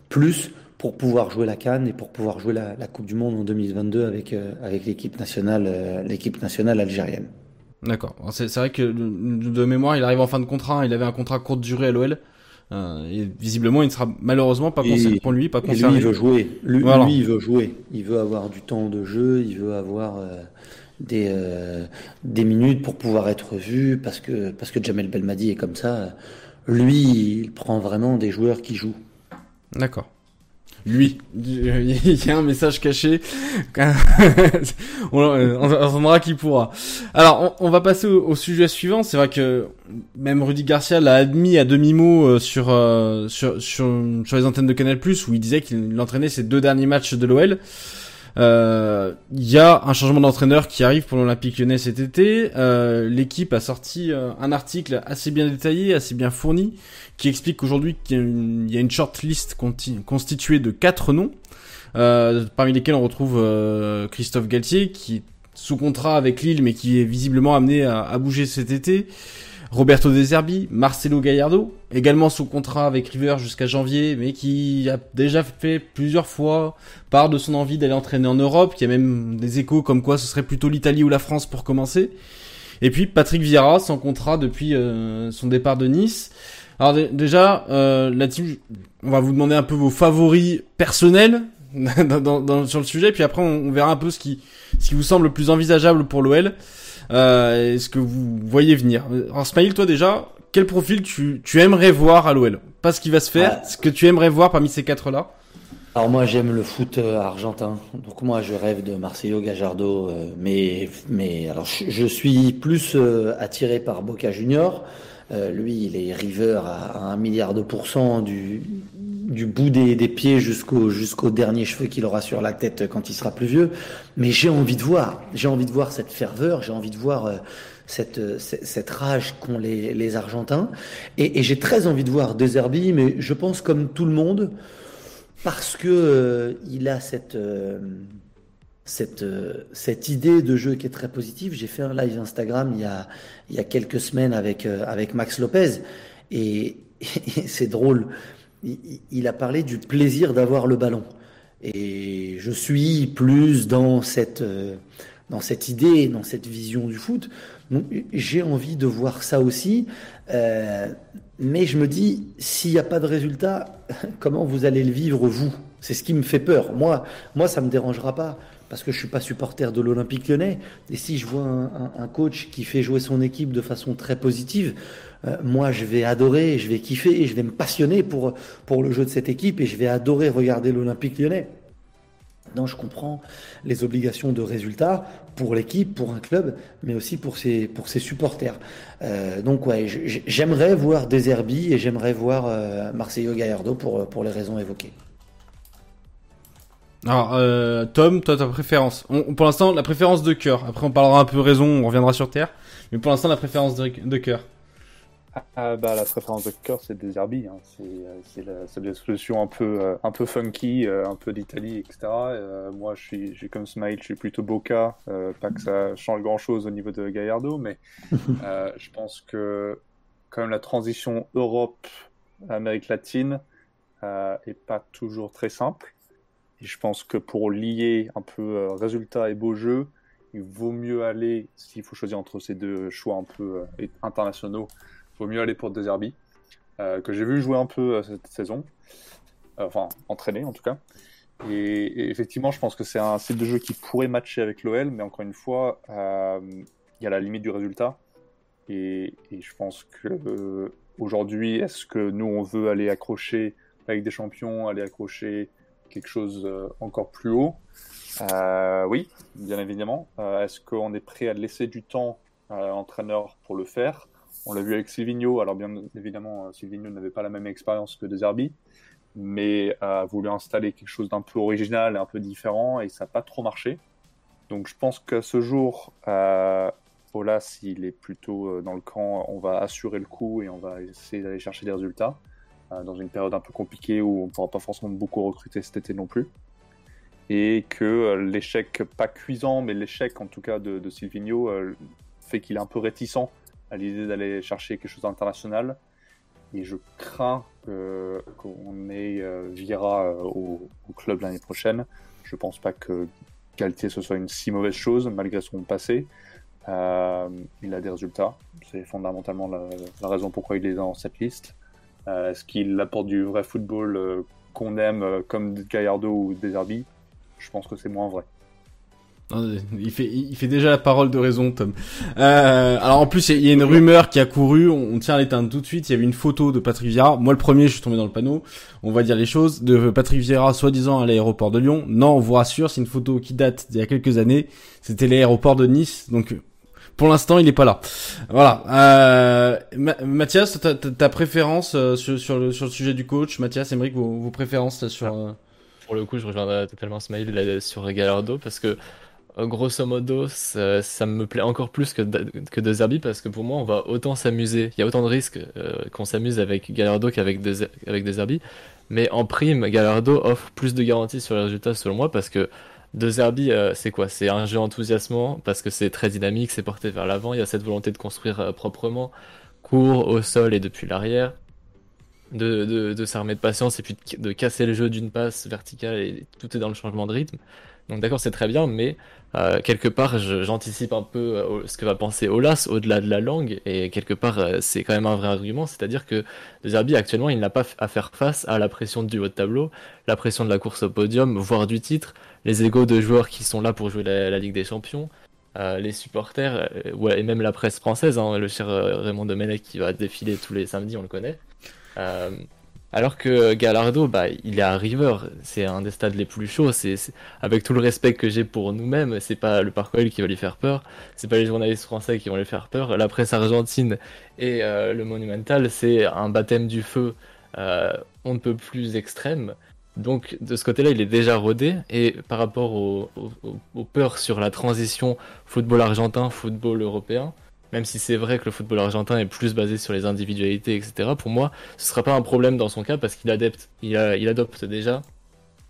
S5: plus pour pouvoir jouer la Cannes et pour pouvoir jouer la, la Coupe du Monde en 2022 avec, euh, avec l'équipe nationale, l'équipe nationale algérienne.
S4: D'accord. C'est vrai que de mémoire, il arrive en fin de contrat, il avait un contrat courte durée à l'OL. Euh, et visiblement, il ne sera malheureusement pas concerné pour lui, pas
S5: Et lui,
S4: concerné.
S5: il veut jouer. Lui,
S4: Voilà.
S5: lui, il veut jouer. Il veut avoir du temps de jeu, il veut avoir euh, des, euh, des minutes pour pouvoir être vu parce que, parce que Jamel Belmadi est comme ça. Lui, il prend vraiment des joueurs qui jouent.
S4: D'accord. Lui, il y a un message caché. on on entendra qui pourra. Alors, on, va passer au, sujet suivant. C'est vrai que même Rudy Garcia l'a admis à demi mot euh, sur, euh, sur sur sur les antennes de Canal+ où il disait qu'il entraînait ses deux derniers matchs de l'OL. Euh, Il y a un changement d'entraîneur qui arrive pour l'Olympique Lyonnais cet été. Euh, L'équipe a sorti euh, un article assez bien détaillé, assez bien fourni, qui explique qu'aujourd'hui qu'il y a une, shortlist constituée de quatre noms, euh, parmi lesquels on retrouve euh, Christophe Galtier, qui est sous contrat avec Lille, mais qui est visiblement amené à bouger cet été. Roberto De Zerbi, Marcelo Gallardo, également sous contrat avec River jusqu'à janvier, mais qui a déjà fait plusieurs fois part de son envie d'aller entraîner en Europe. Y a même des échos comme quoi ce serait plutôt l'Italie ou la France pour commencer. Et puis Patrick Vieira sans contrat depuis son départ de Nice. Alors déjà, la team, on va vous demander un peu vos favoris personnels dans, sur le sujet, puis après on, verra un peu ce qui, ce qui vous semble le plus envisageable pour l'OL, euh, et ce que vous voyez venir. Alors Smaïl, toi déjà, quel profil tu, tu aimerais voir à l'OL Pas ce qui va se faire, ce que tu aimerais voir parmi ces quatre-là?
S5: Alors moi j'aime le foot euh, argentin, donc moi je rêve de Marcelo Gajardo, euh, mais mais alors je, suis plus attiré par Boca Junior. Lui il est river à, un milliard de pourcents du du bout des, pieds jusqu'au jusqu'au dernier cheveu qu'il aura sur la tête quand il sera plus vieux. Mais j'ai envie de voir, j'ai envie de voir cette ferveur, j'ai envie de voir euh, cette, cette, rage qu'ont les, les Argentins. Et, j'ai très envie de voir Deserbi, mais je pense comme tout le monde, parce que euh, il a cette euh, cette, cette idée de jeu qui est très positive. J'ai fait un live Instagram il y a, quelques semaines avec, avec Max Lopez et c'est drôle il, a parlé du plaisir d'avoir le ballon. Et je suis plus dans cette, euh, idée, dans cette vision du foot. J'ai envie de voir ça aussi. Euh, mais je me dis, s'il n'y a pas de résultat, comment vous allez le vivre, vous? C'est ce qui me fait peur. Moi, moi ça ne me dérangera pas parce que je suis pas supporter de l'Olympique lyonnais. Et si je vois un, coach qui fait jouer son équipe de façon très positive, euh, moi je vais adorer, je vais kiffer et je vais me passionner pour, pour le jeu de cette équipe et je vais adorer regarder l'Olympique lyonnais. Donc je comprends les obligations de résultat pour l'équipe, pour un club, mais aussi pour ses, pour ses supporters. Euh, donc ouais, j'aimerais voir Deserbi et j'aimerais voir euh, Gallardo pour, pour les raisons évoquées.
S4: Alors, euh, Tom, toi, ta préférence Pour l'instant, la préférence de cœur. Après, on parlera un peu raison, on reviendra sur Terre. Mais pour l'instant, la préférence de, de cœur.
S8: Ah, bah, la préférence de cœur, c'est des Hein. C'est euh, des solutions un peu, euh, un peu funky, euh, un peu d'Italie, etc. moi, je suis, comme Smile, je suis plutôt Boca. pas que ça change grand-chose au niveau de Gallardo, mais je pense que quand même la transition Europe-Amérique latine est pas toujours très simple. Et je pense que pour lier un peu euh, résultat et beau jeu, il vaut mieux aller, s'il faut choisir entre ces deux choix un peu euh, internationaux, il vaut mieux aller pour Deserbi, euh, que j'ai vu jouer un peu cette saison, enfin entraîner en tout cas. Et, effectivement, je pense que c'est un style de jeu qui pourrait matcher avec l'OL, mais encore une fois, il y a la limite du résultat. Et, je pense que aujourd'hui, est-ce que nous on veut aller accrocher avec des champions, aller accrocher quelque chose euh, encore plus haut euh, Oui, bien évidemment. Euh, est-ce qu'on est prêt à laisser du temps à l'entraîneur pour le faire? On l'a vu avec Silvino. Alors bien évidemment, Silvino n'avait pas la même expérience que Deserbi, mais a voulu installer quelque chose d'un peu original un peu différent, et ça n'a pas trop marché. Donc je pense qu'à ce jour, euh, Ola, s'il est plutôt dans le camp, on va assurer le coup et on va essayer d'aller chercher des résultats. Euh, dans une période un peu compliquée où on ne pourra pas forcément beaucoup recruter cet été non plus. Et que euh, l'échec, pas cuisant, mais l'échec en tout cas de, de Silvino euh, fait qu'il est un peu réticent à l'idée d'aller chercher quelque chose d'international. Et je crains qu'on ait Vira au, club l'année prochaine. Je pense pas que Galtier ce soit une si mauvaise chose malgré son passé. il a des résultats. C'est fondamentalement la, raison pourquoi il est dans cette liste. Euh, est-ce qu'il apporte du vrai football euh, qu'on aime euh, comme Gallardo ou Deserbi Je pense que c'est moins vrai.
S4: Il fait, il fait déjà la parole de raison, Tom. Euh, alors en plus, il y a une rumeur qui a couru. On tient à l'éteindre tout de suite. Il y avait une photo de Patrick Vieira. Moi, le premier, je suis tombé dans le panneau. On va dire les choses. De Patrick Vieira, soi-disant à l'aéroport de Lyon. Non, on vous rassure, c'est une photo qui date d'il y a quelques années. C'était l'aéroport de Nice. Donc pour l'instant, il n'est pas là. Voilà. Euh, Mathias, ta, ta, préférence euh, sur, sur, le, sur le sujet du coach, Mathias, Emmerich, vos, vos préférences sur. Euh,
S7: pour le coup, je rejoindrai totalement Smile sur Gallardo parce que euh, grosso modo, ça, ça, me plaît encore plus que de, que de Zerbi parce que pour moi, on va autant s'amuser. Il y a autant de risques qu'on s'amuse avec Gallardo qu'avec avec Zerbi. Mais en prime, Gallardo offre plus de garanties sur les résultats selon moi parce que de Zerbi, euh, c'est quoi? C'est un jeu enthousiasmant parce que c'est très dynamique, c'est porté vers l'avant, il y a cette volonté de construire euh, proprement, court, au sol et depuis l'arrière, de, de, de s'armer de patience et puis de, casser le jeu d'une passe verticale et tout est dans le changement de rythme. Donc d'accord, c'est très bien, mais euh, quelque part, j'anticipe un peu euh, ce que va penser Olas au-delà de la langue, et quelque part, euh, c'est quand même un vrai argument, c'est-à-dire que Zerbi actuellement, il n'a pas à faire face à la pression du haut de tableau, la pression de la course au podium, voire du titre, les égaux de joueurs qui sont là pour jouer la, Ligue des Champions, les supporters, ouais, et même la presse française, hein, le cher Raymond Domenech qui va défiler tous les samedis, on le connaît. Alors que Gallardo, bah, il est à River, c'est un des stades les plus chauds. C'est, avec tout le respect que j'ai pour nous-mêmes, c'est pas le Parc qui va lui faire peur, c'est pas les journalistes français qui vont lui faire peur. La presse argentine et euh, le Monumental, c'est un baptême du feu, euh, on ne peut plus extrême. Donc de ce côté-là, il est déjà rodé. Et par rapport aux peurs sur la transition football argentin, football européen, même si c'est vrai que le football argentin est plus basé sur les individualités, etc., pour moi, ce ne sera pas un problème dans son cas parce qu'il adopte, il, adopte déjà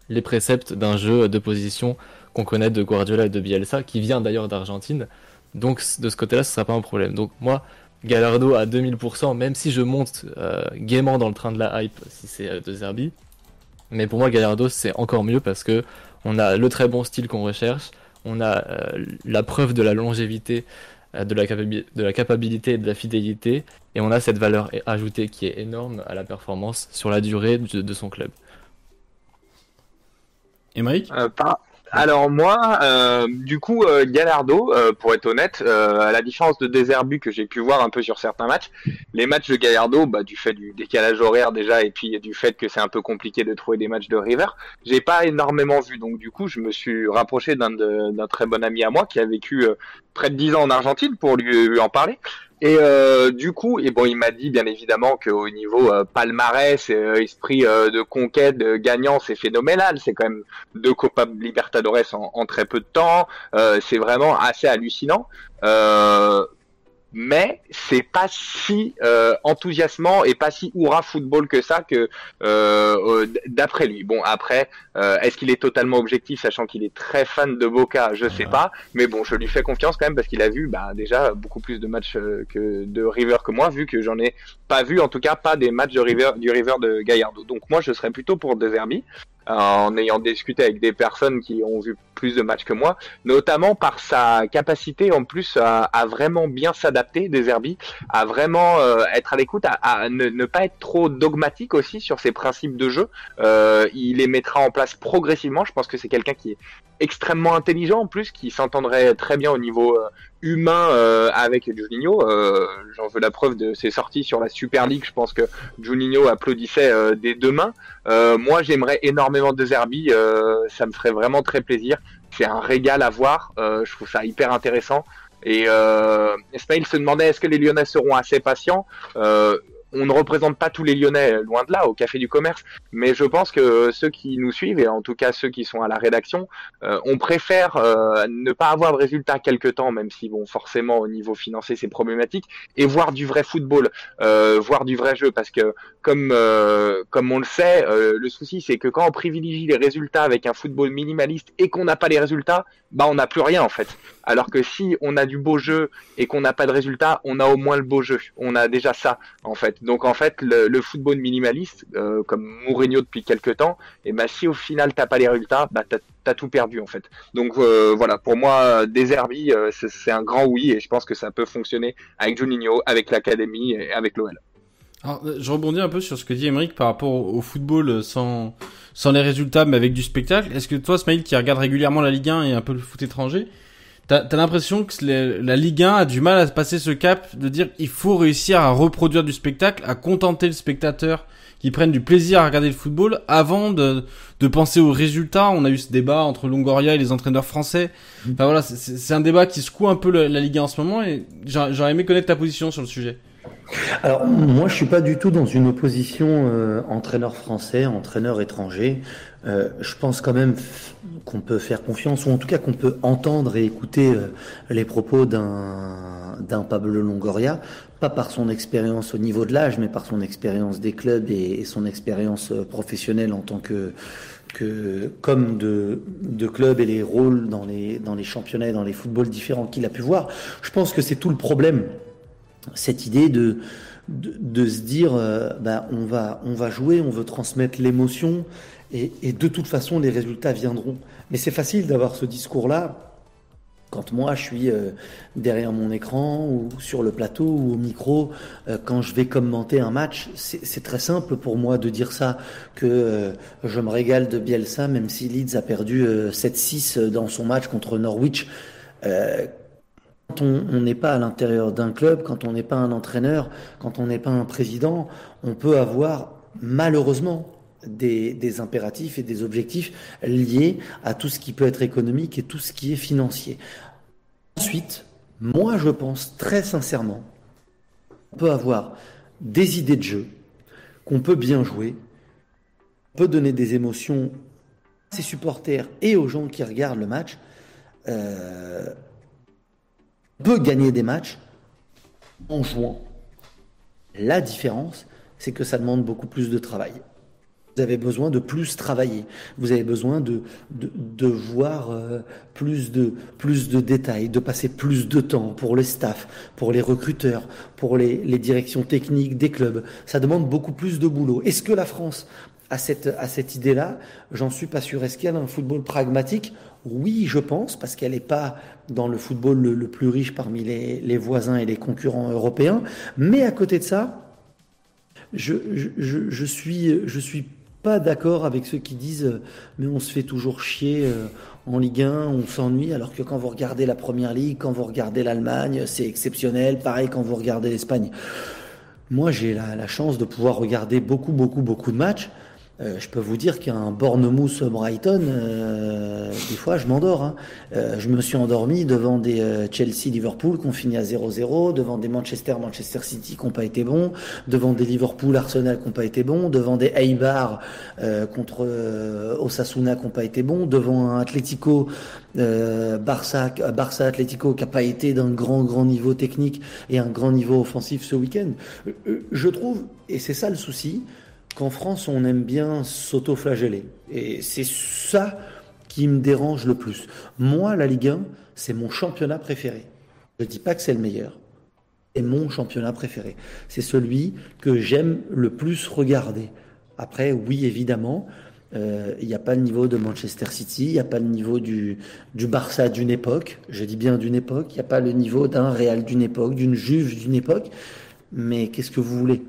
S7: les préceptes d'un jeu de position qu'on connaît de Guardiola et de Bielsa, qui vient d'ailleurs d'Argentine. Donc de ce côté-là, ce ne sera pas un problème. Donc moi, Gallardo à 2000%, même si je monte euh, gaiement dans le train de la hype, si c'est euh, de Zerbi, mais pour moi, Gallardo, c'est encore mieux parce que on a le très bon style qu'on recherche, on a euh, la preuve de la longévité de la, de la capacité et de la fidélité, et on a cette valeur ajoutée qui est énorme à la performance sur la durée de, son club.
S4: Émeric?
S6: Euh, alors moi, euh, du coup, euh, Gallardo, euh, pour être honnête, à la différence de Deserbu que j'ai pu voir un peu sur certains matchs, les matchs de Gallardo, bah, du fait du décalage horaire déjà et puis du fait que c'est un peu compliqué de trouver des matchs de River, j'ai pas énormément vu. Donc du coup, je me suis rapproché d'un très bon ami à moi qui a vécu près de 10 ans en Argentine pour lui en parler. Et euh, du coup, et bon, il m'a dit bien évidemment qu'au niveau euh, palmarès, euh, esprit de conquête, de gagnant, c'est phénoménal. C'est quand même deux Copa Libertadores en, en très peu de temps. c'est vraiment assez hallucinant mais c'est pas si euh, enthousiasmant et pas si hurrah football que ça que euh, d'après lui. Bon après, euh, est-ce qu'il est totalement objectif, sachant qu'il est très fan de Boca, je sais pas, mais bon, je lui fais confiance quand même parce qu'il a vu bah, déjà beaucoup plus de matchs que de River que moi, vu que j'en ai pas vu, en tout cas pas des matchs de River du River de Gallardo. Donc moi, je serais plutôt pour De Zerbi en ayant discuté avec des personnes qui ont vu plus de matchs que moi, notamment par sa capacité en plus à, vraiment bien s'adapter des Herbie, à vraiment euh, être à l'écoute, à, ne, pas être trop dogmatique aussi sur ses principes de jeu. Euh, il les mettra en place progressivement. Je pense que c'est quelqu'un qui est extrêmement intelligent en plus, qui s'entendrait très bien au niveau euh, humain euh, avec Juninho. Euh, J'en veux la preuve de ses sorties sur la Super League. Je pense que Juninho applaudissait euh, des deux mains. Euh, moi, j'aimerais énormément de Zerbi. ça me ferait vraiment très plaisir. C'est un régal à voir. je trouve ça hyper intéressant. Et euh, Ismail se demandait est-ce que les Lyonnais seront assez patients? On ne représente pas tous les Lyonnais, loin de là, au Café du Commerce, mais je pense que ceux qui nous suivent, et en tout cas ceux qui sont à la rédaction, euh, on préfère euh, ne pas avoir de résultats quelque temps, même si, bon, forcément, au niveau financier, c'est problématique, et voir du vrai football, euh, voir du vrai jeu, parce que, comme, comme on le sait, le souci, c'est que quand on privilégie les résultats avec un football minimaliste et qu'on n'a pas les résultats, bah, on n'a plus rien, en fait. Alors que si on a du beau jeu et qu'on n'a pas de résultats, on a au moins le beau jeu. On a déjà ça, en fait. Donc en fait, le, football minimaliste, euh, comme Mourinho depuis quelques temps, et bah si au final t'as pas les résultats, bah t'as as tout perdu en fait. Donc euh, voilà, pour moi, Deserbi, euh, c'est un grand oui, et je pense que ça peut fonctionner avec Juninho, avec l'académie et avec l'OL.
S4: Alors, je rebondis un peu sur ce que dit Emeric par rapport au, football sans, les résultats, mais avec du spectacle. Est-ce que toi, Smaïl, qui regarde régulièrement la Ligue 1 et un peu le foot étranger, T'as as, l'impression que la Ligue 1 a du mal à passer ce cap de dire il faut réussir à reproduire du spectacle, à contenter le spectateur qui prenne du plaisir à regarder le football avant de, de penser aux résultats. On a eu ce débat entre Longoria et les entraîneurs français. Enfin voilà, c'est un débat qui secoue un peu la, la Ligue 1 en ce moment et j'aurais aimé connaître ta position sur le sujet.
S5: Alors moi je suis pas du tout dans une opposition euh, entraîneur français, entraîneur étranger. Euh, je pense quand même qu'on peut faire confiance, ou en tout cas qu'on peut entendre et écouter euh, les propos d'un Pablo Longoria, pas par son expérience au niveau de l'âge, mais par son expérience des clubs et, son expérience professionnelle en tant que que comme de, de clubs et les rôles dans les dans les championnats et dans les footballs différents qu'il a pu voir. Je pense que c'est tout le problème cette idée de de, de se dire, euh, bah, on va, on va jouer, on veut transmettre l'émotion, et, et de toute façon, les résultats viendront. Mais c'est facile d'avoir ce discours-là quand moi je suis euh, derrière mon écran ou sur le plateau ou au micro, euh, quand je vais commenter un match, c'est très simple pour moi de dire ça, que euh, je me régale de Bielsa même si Leeds a perdu 7-6 dans son match contre Norwich. Quand on n'est pas à l'intérieur d'un club, quand on n'est pas un entraîneur, quand on n'est pas un président, on peut avoir malheureusement des, impératifs et des objectifs liés à tout ce qui peut être économique et tout ce qui est financier. Ensuite, moi je pense très sincèrement, on peut avoir des idées de jeu, qu'on peut bien jouer, on peut donner des émotions à ses supporters et aux gens qui regardent le match, euh, peut gagner des matchs en jouant. La différence, c'est que ça demande beaucoup plus de travail. Vous avez besoin de plus travailler. Vous avez besoin de, de, de voir euh, plus, de, plus de détails, de passer plus de temps pour les staffs, pour les recruteurs, pour les, les directions techniques des clubs. Ça demande beaucoup plus de boulot. Est-ce que la France a cette, a cette idée-là? J'en suis pas sûr. Est-ce qu'elle a un football pragmatique oui, je pense, parce qu'elle n'est pas dans le football le, plus riche parmi les, voisins et les concurrents européens. Mais à côté de ça, je, suis, pas d'accord avec ceux qui disent mais on se fait toujours chier euh, en Ligue 1, on s'ennuie, alors que quand vous regardez la Première Ligue, quand vous regardez l'Allemagne, c'est exceptionnel, pareil quand vous regardez l'Espagne. Moi j'ai la, chance de pouvoir regarder beaucoup, beaucoup, beaucoup de matchs. Euh, je peux vous dire qu'un Bournemouth Brighton, euh, des fois je m'endors. Hein. Euh, je me suis endormi devant des euh, Chelsea Liverpool qui ont fini à 0-0, devant des Manchester Manchester City qui n'ont pas été bons, devant des Liverpool Arsenal qui n'ont pas été bons, devant des Eibar euh, contre Osasuna qui n'ont pas été bons, devant un Atlético Barça Barça Atlético qui n'a pas été d'un grand grand niveau technique et un grand niveau offensif ce week-end. Je trouve, et c'est ça le souci qu'en France, on aime bien s'auto-flageller. Et c'est ça qui me dérange le plus. Moi, la Ligue 1, c'est mon championnat préféré. Je ne dis pas que c'est le meilleur. C'est mon championnat préféré. C'est celui que j'aime le plus regarder. Après, oui, évidemment, euh, il n'y a pas le niveau de Manchester City, il n'y a pas le niveau du, Barça d'une époque, je dis bien d'une époque, il n'y a pas le niveau d'un Real d'une époque, d'une Juve d'une époque, mais qu'est-ce que vous voulez?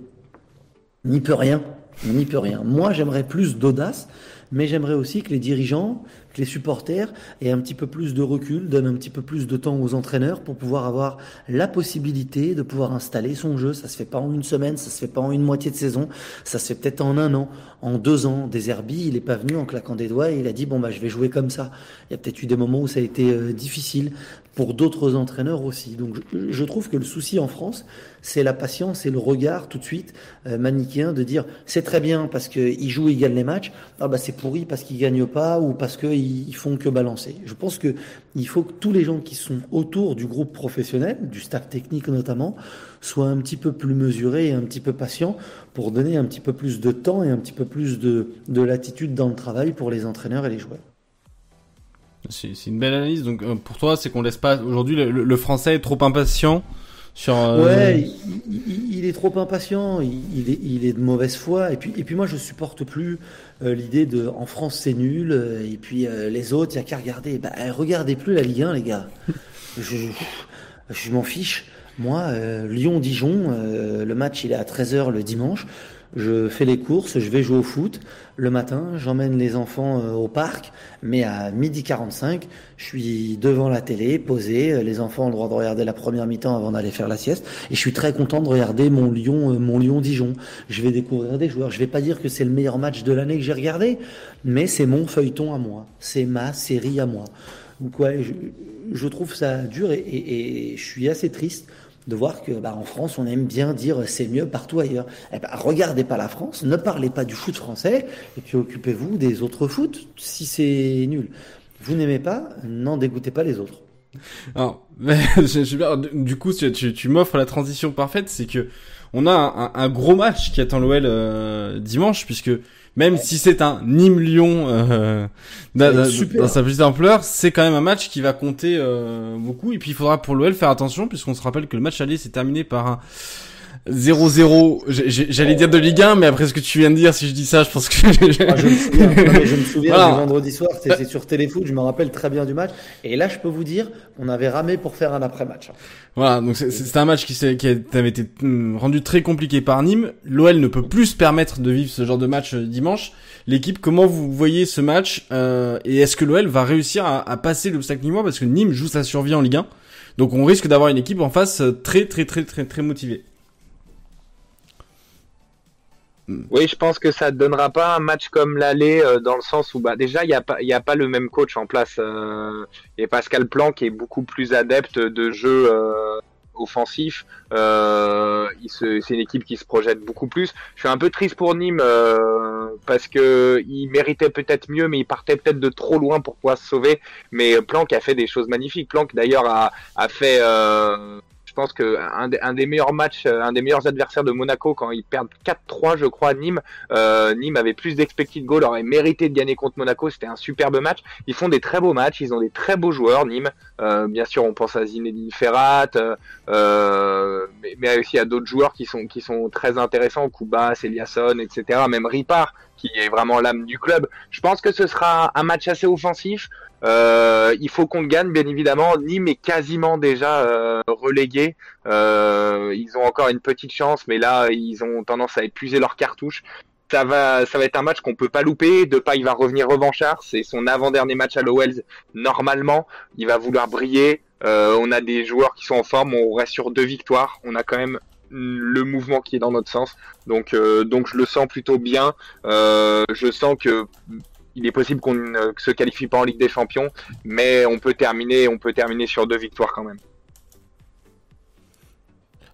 S5: N'y peut rien. On n'y peut rien. Moi, j'aimerais plus d'audace, mais j'aimerais aussi que les dirigeants, les supporters aient un petit peu plus de recul, donnent un petit peu plus de temps aux entraîneurs pour pouvoir avoir la possibilité de pouvoir installer son jeu. Ça se fait pas en une semaine, ça se fait pas en une moitié de saison, ça se fait peut-être en un an, en deux ans. Des il est pas venu en claquant des doigts et il a dit bon bah je vais jouer comme ça. Il y a peut-être eu des moments où ça a été euh, difficile pour d'autres entraîneurs aussi. Donc je, trouve que le souci en France, c'est la patience et le regard tout de suite euh, manichéen de dire c'est très bien parce qu'ils jouent, ils gagnent les matchs, ah bah c'est pourri parce qu'ils gagnent pas ou parce qu'ils font que balancer. Je pense que il faut que tous les gens qui sont autour du groupe professionnel, du staff technique notamment, soient un petit peu plus mesurés et un petit peu patients pour donner un petit peu plus de temps et un petit peu plus de, de latitude dans le travail pour les entraîneurs et les joueurs.
S4: C'est une belle analyse. Donc euh, pour toi, c'est qu'on laisse pas aujourd'hui le, le, français est trop impatient sur.
S5: Euh... Ouais, il, il, est trop impatient. Il, il, est, il est de mauvaise foi. Et puis et puis moi, je supporte plus euh, l'idée de en France c'est nul. Euh, et puis euh, les autres, il y a qu'à regarder. Bah regardez plus la Ligue 1, les gars. je je m'en fiche. Moi, Lyon-Dijon, le match il est à 13h le dimanche je fais les courses, je vais jouer au foot. Le matin, j'emmène les enfants euh, au parc, mais à midi 45, je suis devant la télé, posé. Les enfants ont le droit de regarder la première mi-temps avant d'aller faire la sieste. Et je suis très content de regarder mon Lyon, euh, mon Lyon Dijon. Je vais découvrir des joueurs. Je vais pas dire que c'est le meilleur match de l'année que j'ai regardé, mais c'est mon feuilleton à moi. C'est ma série à moi. Donc ouais, je, trouve ça dur et je suis assez triste de voir que bah, en France, on aime bien dire c'est mieux partout ailleurs. Eh ben, regardez pas la France, ne parlez pas du foot français, et puis occupez-vous des autres foot si c'est nul. Vous n'aimez pas, n'en dégoûtez pas les autres.
S4: Alors, je, du coup, tu, tu, tu m'offres la transition parfaite, c'est que on a un, un, gros match qui attend l'OL euh, dimanche, puisque même ouais. si c'est un Nîmes-Lyon euh, dans, sa petite ampleur, c'est quand même un match qui va compter euh, beaucoup. Et puis il faudra pour l'OL faire attention, puisqu'on se rappelle que le match aller s'est terminé par un 0-0, j'allais dire de Ligue 1, mais après ce que tu viens de dire, si je dis ça, je pense que...
S5: Ah, je me souviens, non, mais je me souviens du vendredi soir, c'était sur Téléfoot, je me rappelle très bien du match. Et là, je peux vous dire, on avait ramé pour faire un après-match.
S4: Voilà, donc c'était un match qui, qui avait été hmm, rendu très compliqué par Nîmes. L'OL ne peut plus se permettre de vivre ce genre de match euh, dimanche. L'équipe, comment vous voyez ce match euh, Et est-ce que l'OL va réussir à, à passer l'obstacle nîmois Parce que Nîmes joue sa survie en Ligue 1. Donc on risque d'avoir une équipe en face euh, très très très très très motivée.
S6: Oui, je pense que ça ne donnera pas un match comme l'aller euh, dans le sens où bah déjà il n'y a pas a pas le même coach en place euh, et Pascal Plan qui est beaucoup plus adepte de jeu euh, offensif. Euh, c'est une équipe qui se projette beaucoup plus. Je suis un peu triste pour Nîmes parce que il méritait peut-être mieux, mais il partait peut-être de trop loin pour pouvoir se sauver. Mais Planck a fait des choses magnifiques. Planck d'ailleurs a, a fait je pense que un, des meilleurs matchs, euh, un des meilleurs adversaires de Monaco quand ils perdent 4-3, je crois, Nîmes. Euh, Nîmes avait plus d'expected goal, aurait mérité de gagner contre Monaco. C'était un superbe match. Ils font des très beaux matchs, ils ont des très beaux joueurs, Nîmes. Euh, bien sûr, on pense à Zinedine Ferrat, mais, aussi à d'autres joueurs qui sont très intéressants, Koubas, Eliasson, etc. Même Ripard, qui est vraiment l'âme du club. Je pense que ce sera un match assez offensif. Euh, il faut qu'on gagne, bien évidemment. Nîmes est quasiment déjà euh, relégué. Euh, ils ont encore une petite chance, mais là, ils ont tendance à épuiser leurs cartouches. Ça va, ça va être un match qu'on peut pas louper. Depay va revenir revanchard. C'est son avant-dernier match à l'OL. Normalement, il va vouloir briller. Euh, on a des joueurs qui sont en forme. On reste sur deux victoires. On a quand même le mouvement qui est dans notre sens. Donc, euh, donc je le sens plutôt bien. Euh, je sens que il est possible qu'on ne se qualifie pas en Ligue des Champions, mais on peut terminer, on peut terminer sur deux victoires quand même.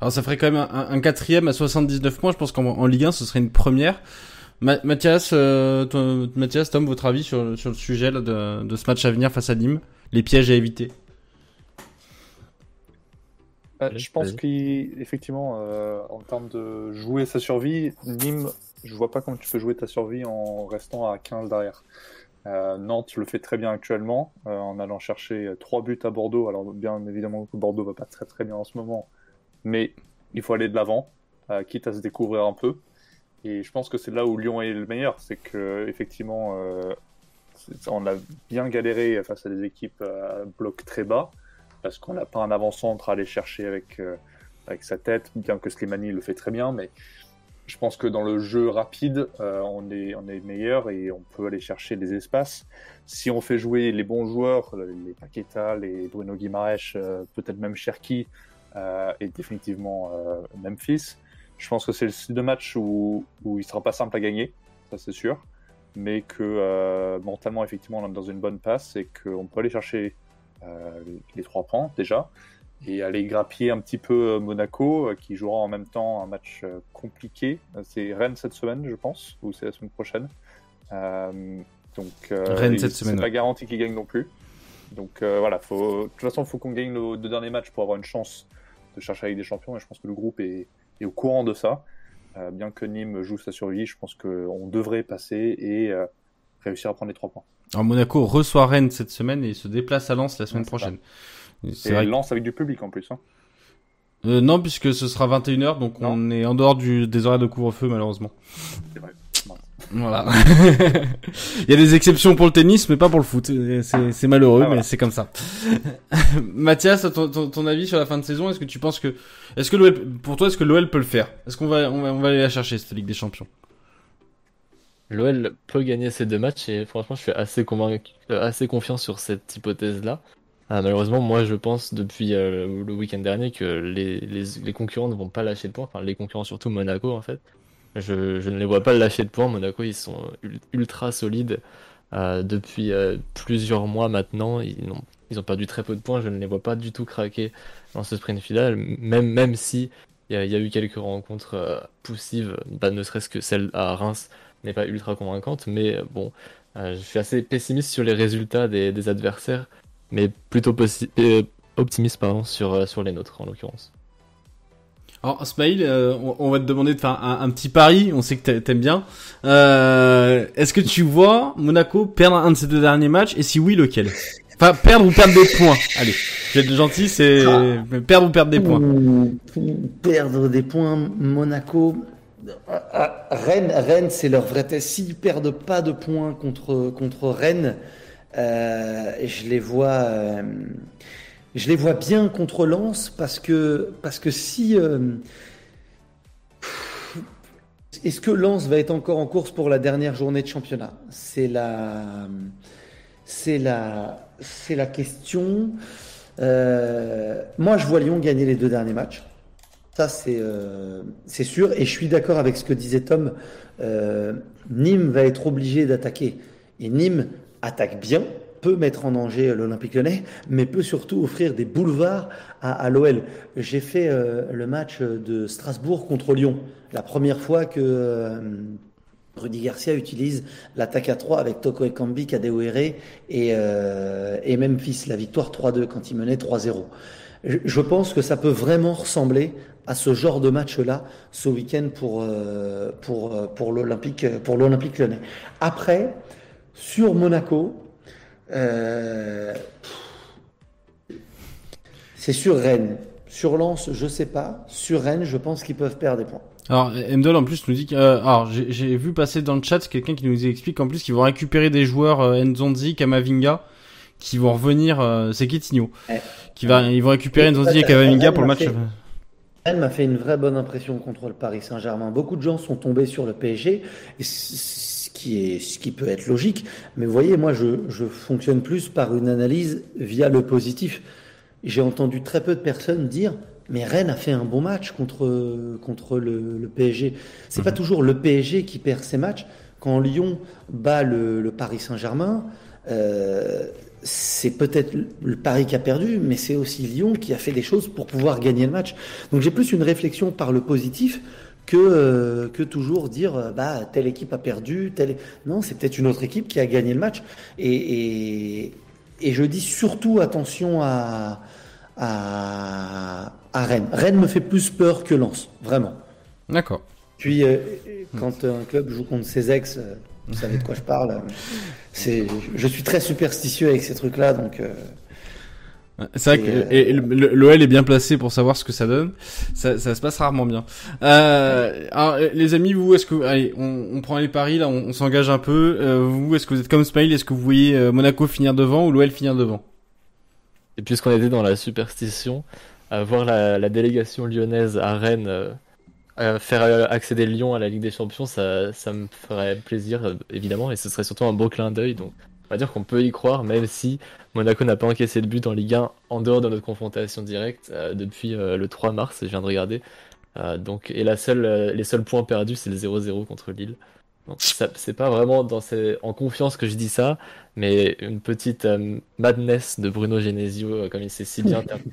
S4: Alors ça ferait quand même un, quatrième à 79 points. Je pense qu'en Ligue 1, ce serait une première. Mathias, euh, Mathias, Tom, votre avis sur, sur le sujet de, de, ce match à venir face à Nîmes? Les pièges à éviter
S8: Je pense qu'effectivement, euh, en termes de jouer sa survie, Nîmes je vois pas comment tu peux jouer ta survie en restant à 15 derrière. Euh, Nantes le fait très bien actuellement euh, en allant chercher trois buts à Bordeaux. Alors bien évidemment que Bordeaux va pas très très bien en ce moment, mais il faut aller de l'avant, euh, quitte à se découvrir un peu. Et je pense que c'est là où Lyon est le meilleur, c'est que effectivement on a bien galéré face à des équipes à bloc très bas parce qu'on n'a pas un avant-centre à aller chercher avec avec sa tête, bien que Slimani le fait très bien, mais je pense que dans le jeu rapide, euh, on, est, on est meilleur et on peut aller chercher des espaces. Si on fait jouer les bons joueurs, les Paqueta, les Bruno Guimaraes, euh, peut-être même Cherki euh, et définitivement euh, Memphis, je pense que c'est le style de match où, où il sera pas simple à gagner, ça c'est sûr, mais que euh, mentalement, effectivement, on est dans une bonne passe et qu'on peut aller chercher les, les trois points déjà et aller grappiller un petit peu euh, Monaco, euh, qui jouera en même temps un match euh, compliqué. C'est Rennes cette semaine, je pense, ou c'est la semaine prochaine. donc,
S4: Rennes cette semaine.
S8: C'est pas garanti qu'ils gagnent non plus. Donc voilà, faut... de toute façon, il faut qu'on gagne nos deux derniers matchs pour avoir une chance de chercher avec des champions. Et je pense que le groupe est, est au courant de ça. bien que Nîmes joue sa survie, je pense qu'on devrait passer et réussir à prendre les trois points.
S4: Alors Monaco reçoit Rennes cette semaine et se déplace à Lens la semaine prochaine.
S8: C'est vrai. lance avec du public en plus. Hein.
S4: Euh, non, puisque ce sera 21h, donc on est en dehors du, des horaires de couvre-feu, malheureusement.
S8: C'est vrai.
S4: Voilà. Il y a des exceptions pour le tennis, mais pas pour le foot. C'est malheureux, ah, mais c'est comme ça. Mathias, ton, ton, avis sur la fin de saison Est-ce que tu penses que, est-ce que l'OL, pour toi, est-ce que l'OL peut le faire? Est-ce qu'on va, on va, on va aller la chercher cette Ligue des Champions?
S7: L'OL peut gagner ces deux matchs et franchement, je suis assez convaincu, assez confiant sur cette hypothèse-là. Ah, malheureusement, moi je pense depuis euh, le week-end dernier que les, les, concurrents ne vont pas lâcher de points, enfin les concurrents surtout Monaco en fait. Je, je ne les vois pas lâcher de points. Monaco ils sont ultra solides euh, depuis euh, plusieurs mois maintenant. Ils ont, ils ont perdu très peu de points. Je ne les vois pas du tout craquer dans ce sprint final, même, même si il y, a eu quelques rencontres euh, poussives, bah, ne serait-ce que celle à Reims n'est pas ultra convaincante, mais bon, je suis assez pessimiste sur les résultats des, des adversaires mais plutôt euh, optimiste pardon, sur, euh, sur les nôtres en l'occurrence.
S4: Alors, Smaïl, euh, on, va te demander de faire un, petit pari. On sait que t'aimes bien. Est-ce que tu vois Monaco perdre un de ces deux derniers matchs Et si oui, lequel? Enfin, perdre ou perdre des points. Allez, je vais être gentil, c'est perdre ou perdre des points.
S5: Perdre des points, Monaco. Ah, ah, Rennes, Rennes c'est leur vrai test. S'ils perdent pas de points contre, contre Rennes, euh, je les vois. euh, je les vois bien contre Lens parce que, parce que si. euh, est-ce que Lens va être encore en course pour la dernière journée de championnat? C'est la, c'est la, c'est la question. Euh, moi, je vois Lyon gagner les deux derniers matchs. Ça, c'est, euh, c'est sûr. Et je suis d'accord avec ce que disait Tom. Euh, Nîmes va être obligé d'attaquer. Et Nîmes attaque bien, peut mettre en danger l'Olympique lyonnais, mais peut surtout offrir des boulevards à, l'OL. J'ai fait euh, le match de Strasbourg contre Lyon. La première fois que Rudy Garcia utilise l'attaque à 3 avec Toko Ekambi, Kadewere et, euh, et Memphis. La victoire 3-2 quand il menait 3-0. Je, je pense que ça peut vraiment ressembler à ce genre de match-là ce week-end pour, euh, pour, euh, pour l'Olympique pour l'Olympique lyonnais. Après, sur Monaco, euh, c'est sur Rennes. Sur Lens, je sais pas. Sur Rennes, je pense qu'ils peuvent perdre des points.
S4: Alors, Mdol en plus nous dit que, euh, alors j'ai- vu passer dans le chat quelqu'un qui nous explique en plus qu'ils vont récupérer des joueurs euh, Nzonzi, Kamavinga, qui vont revenir. euh, c'est
S5: Ouais.
S4: qui va, ils vont récupérer Nzonzi et Kamavinga pour le match.
S5: Rennes m'a fait une vraie bonne impression contre le Paris Saint-Germain. Beaucoup de gens sont tombés sur le PSG, et ce qui, est, ce qui peut être logique. Mais vous voyez, moi, je, je fonctionne plus par une analyse via le positif. J'ai entendu très peu de personnes dire mais Rennes a fait un bon match contre, contre le, le PSG. C'est pas toujours le PSG qui perd ses matchs. Quand Lyon bat le, le Paris Saint-Germain, euh, c'est peut-être le Paris qui a perdu, mais c'est aussi Lyon qui a fait des choses pour pouvoir gagner le match. Donc j'ai plus une réflexion par le positif que, euh, que toujours dire euh, bah telle équipe a perdu, telle non c'est peut-être une autre équipe qui a gagné le match et, et, et je dis surtout attention à, à à Rennes. Rennes me fait plus peur que Lens, vraiment.
S4: D'accord.
S5: Puis euh, quand un club joue contre ses ex, vous savez de quoi je parle. C'est, je suis très superstitieux avec ces trucs-là, donc. euh,
S4: C'est vrai que
S5: Et,
S4: et le- l'OL est bien placé pour savoir ce que ça donne. Ça, ça se passe rarement bien. Euh, alors, euh, les amis, vous, est-ce que allez, on, on prend les paris là, on, on s'engage un peu. Euh, vous, est-ce que vous êtes comme Smile Est-ce que vous voyez Monaco finir devant ou l'OL finir devant?
S7: Et puisqu'on était dans la superstition, à voir la, la délégation lyonnaise à Rennes euh, faire euh, accéder Lyon à la Ligue des Champions, ça, ça me ferait plaisir, euh, évidemment, et ce serait surtout un beau clin d'œil. Donc, on va dire qu'on peut y croire, même si Monaco n'a pas encaissé de but en Ligue 1 en dehors de notre confrontation directe euh, depuis euh, le 3 mars, je viens de regarder. Donc, et la seule, les seuls points perdus, c'est le 0-0 contre Lille. Donc, c'est pas vraiment dans ces- en confiance que je dis ça, mais une petite madness de Bruno Genesio, comme il sait si bien terminer.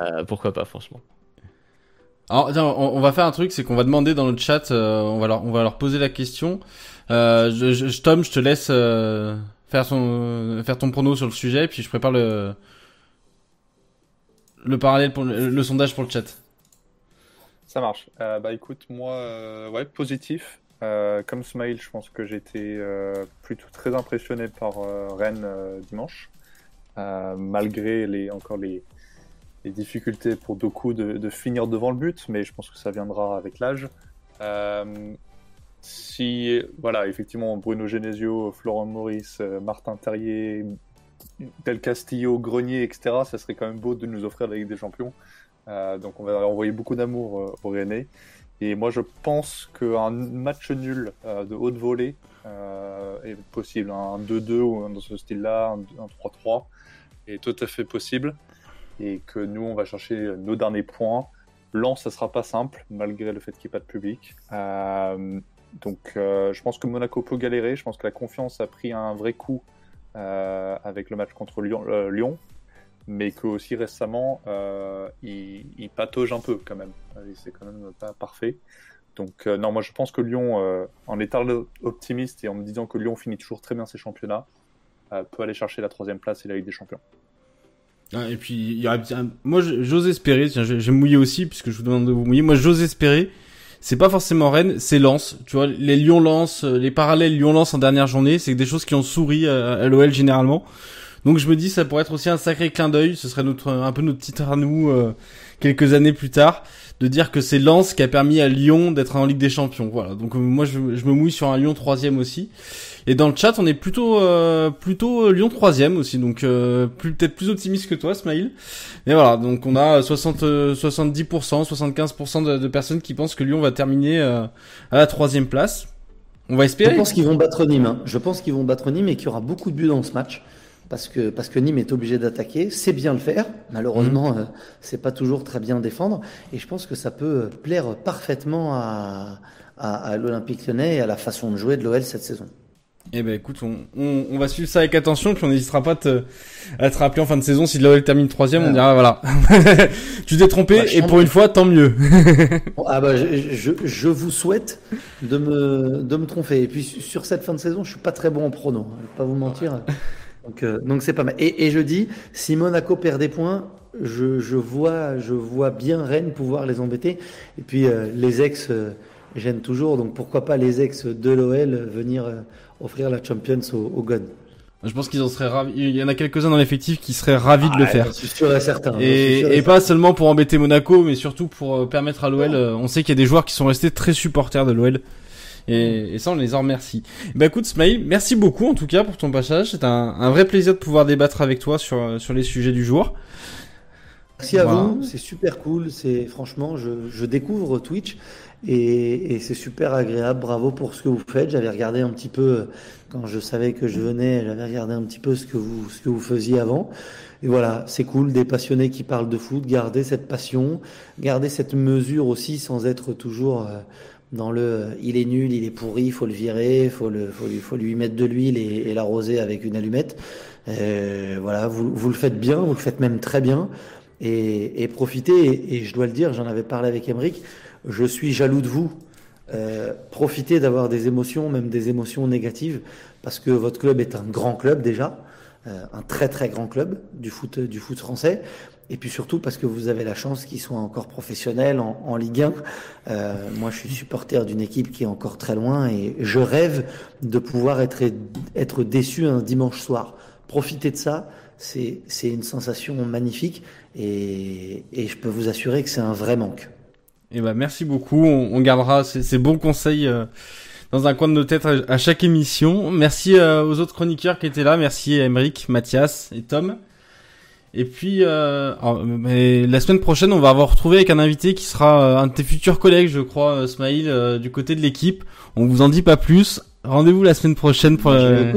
S7: Euh, pourquoi pas, franchement.
S4: Alors, on, va faire un truc, c'est qu'on va demander dans le chat, euh, on va leur, poser la question. Euh, Tom, je te laisse euh, faire ton prono sur le sujet, puis je prépare le, le parallèle pour le, sondage pour le chat.
S8: Ça marche. Bah écoute, moi, ouais, positif. Comme Smile, je pense que j'étais plutôt très impressionné par Rennes dimanche, malgré les, encore les, les difficultés pour Doku de, de finir devant le but, mais je pense que ça viendra avec l'âge. Euh, si, voilà, effectivement, Bruno Genesio, Florent Maurice, euh, Martin Terrier, Del Castillo, Grenier, etc., ça serait quand même beau de nous offrir la Ligue des Champions. Euh, donc on va envoyer beaucoup d'amour au Rennais. Et moi je pense qu'un match nul euh, de haute volée est possible. Un 2-2 ou un- dans ce style-là, un 3-3 est tout à fait possible. Et que nous on va chercher nos derniers points. Lens, ça sera pas simple, malgré le fait qu'il n'y ait pas de public. Euh, donc euh, je pense que Monaco peut galérer. Je pense que la confiance a pris un vrai coup euh, avec le match contre Lyon. mais que aussi récemment, il, il patauge un peu quand même. C'est quand même pas parfait. Donc non, moi je pense que Lyon, en étant optimiste et en me disant que Lyon finit toujours très bien ses championnats, peut aller chercher la troisième place et la Ligue des Champions.
S4: Ah, et puis, il y moi, j'ose espérer, tiens, je, vais mouiller aussi, puisque je vous demande de vous mouiller. Moi, j'ose espérer. C'est pas forcément Rennes, c'est Lens. Tu vois, les Lyon-Lens, euh, les parallèles Lyon-Lens en dernière journée, c'est des choses qui ont souri à, à l'OL généralement. Donc je me dis ça pourrait être aussi un sacré clin d'œil, ce serait notre un peu notre titre à nous euh, quelques années plus tard, de dire que c'est Lens qui a permis à Lyon d'être en Ligue des Champions. Voilà. Donc euh, moi je, je, me mouille sur un Lyon troisième aussi. Et dans le chat on est plutôt euh, plutôt Lyon troisième aussi, donc plus peut-être plus optimiste que toi, Smile. Et voilà, donc on a 60 70%, 75% de, de, personnes qui pensent que Lyon va terminer à la troisième place. On va espérer.
S5: Je pense qu'ils vont battre Nîmes. Hein. Je pense qu'ils vont battre Nîmes et qu'il y aura beaucoup de buts dans ce match parce que, parce que Nîmes est obligé d'attaquer, c'est bien le faire. Malheureusement, mmh. euh, c'est pas toujours très bien défendre. Et je pense que ça peut plaire parfaitement à, à, à l'Olympique lyonnais et à la façon de jouer de l'OL cette saison.
S4: Eh ben écoute, on, on, on, va suivre ça avec attention, puis on n'hésitera pas te, à te rappeler en fin de saison si l'OL termine troisième, on dira voilà, tu t'es trompé bah, et pour une fois tant mieux.
S5: ah bah je, je, je, vous souhaite de me de me tromper. Et puis sur cette fin de saison, je suis pas très bon en prono, hein, je vais pas vous mentir. Donc, euh, donc c'est pas mal. Et, et, je dis, si Monaco perd des points, je, je, vois, je vois bien Rennes pouvoir les embêter. Et puis euh, les ex euh, gênent toujours, donc pourquoi pas les ex de l'OL venir euh, offrir la Champions au, au God.
S4: Je pense qu'ils en seraient ravis. Il y en a quelques-uns dans l'effectif qui seraient ravis de le faire.
S5: Je suis sûr et certain.
S4: Et, et, pas seulement pour embêter Monaco, mais surtout pour permettre à l'OL. On sait qu'il y a des joueurs qui sont restés très supporters de l'OL. Et, et, ça, on les en remercie. Bah écoute, Smile, merci beaucoup en tout cas pour ton passage. C'est un, un, vrai plaisir de pouvoir débattre avec toi sur, sur les sujets du jour.
S5: Merci à vous, c'est super cool. C'est franchement, je, je découvre Twitch et, et c'est super agréable. Bravo pour ce que vous faites. J'avais regardé un petit peu quand je savais que je venais. J'avais regardé un petit peu ce que vous ce que vous faisiez avant. Et voilà, c'est cool, des passionnés qui parlent de foot, garder cette passion, garder cette mesure aussi sans être toujours euh, dans le il est nul, il est pourri, il faut le virer, il faut, le, faut, lui, faut lui mettre de l'huile et, et l'arroser avec une allumette. Euh, voilà, vous, vous le faites bien, vous le faites même très bien. Et, et profitez, et, je dois le dire, j'en avais parlé avec Emeric, je suis jaloux de vous. Euh, profitez d'avoir des émotions, même des émotions négatives, parce que votre club est un grand club déjà, euh, un très très grand club du foot, du foot français. Et puis surtout parce que vous avez la chance qu'ils soient encore professionnels en, en Ligue 1. Euh, moi, je suis supporter d'une équipe qui est encore très loin et je rêve de pouvoir être, être déçu un dimanche soir. Profitez de ça, c'est une sensation magnifique et, et, je peux vous assurer que c'est un vrai manque.
S4: Eh ben merci beaucoup, on, gardera ces, bons conseils euh, dans un coin de nos têtes à, chaque émission. Merci euh, aux autres chroniqueurs qui étaient là, merci à Emeric, Mathias et Tom. Et puis, euh, la semaine prochaine, on va avoir retrouvé avec un invité qui sera un de tes futurs collègues, je crois, Smaïl, du côté de l'équipe. On vous en dit pas plus. Rendez-vous la semaine prochaine pour. Euh,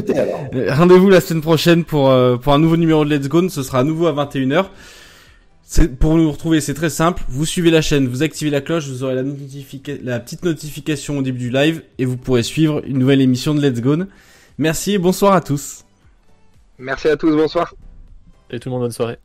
S4: Rendez-vous la semaine prochaine pour pour un nouveau numéro de Let's Go. Ce sera à nouveau à 21h. Pour nous retrouver, c'est très simple. Vous suivez la chaîne, vous activez la cloche, vous aurez la, la petite notification au début du live et vous pourrez suivre une nouvelle émission de Let's Go. Merci et bonsoir à tous.
S6: Merci à tous, bonsoir.
S7: Et tout le monde, bonne soirée.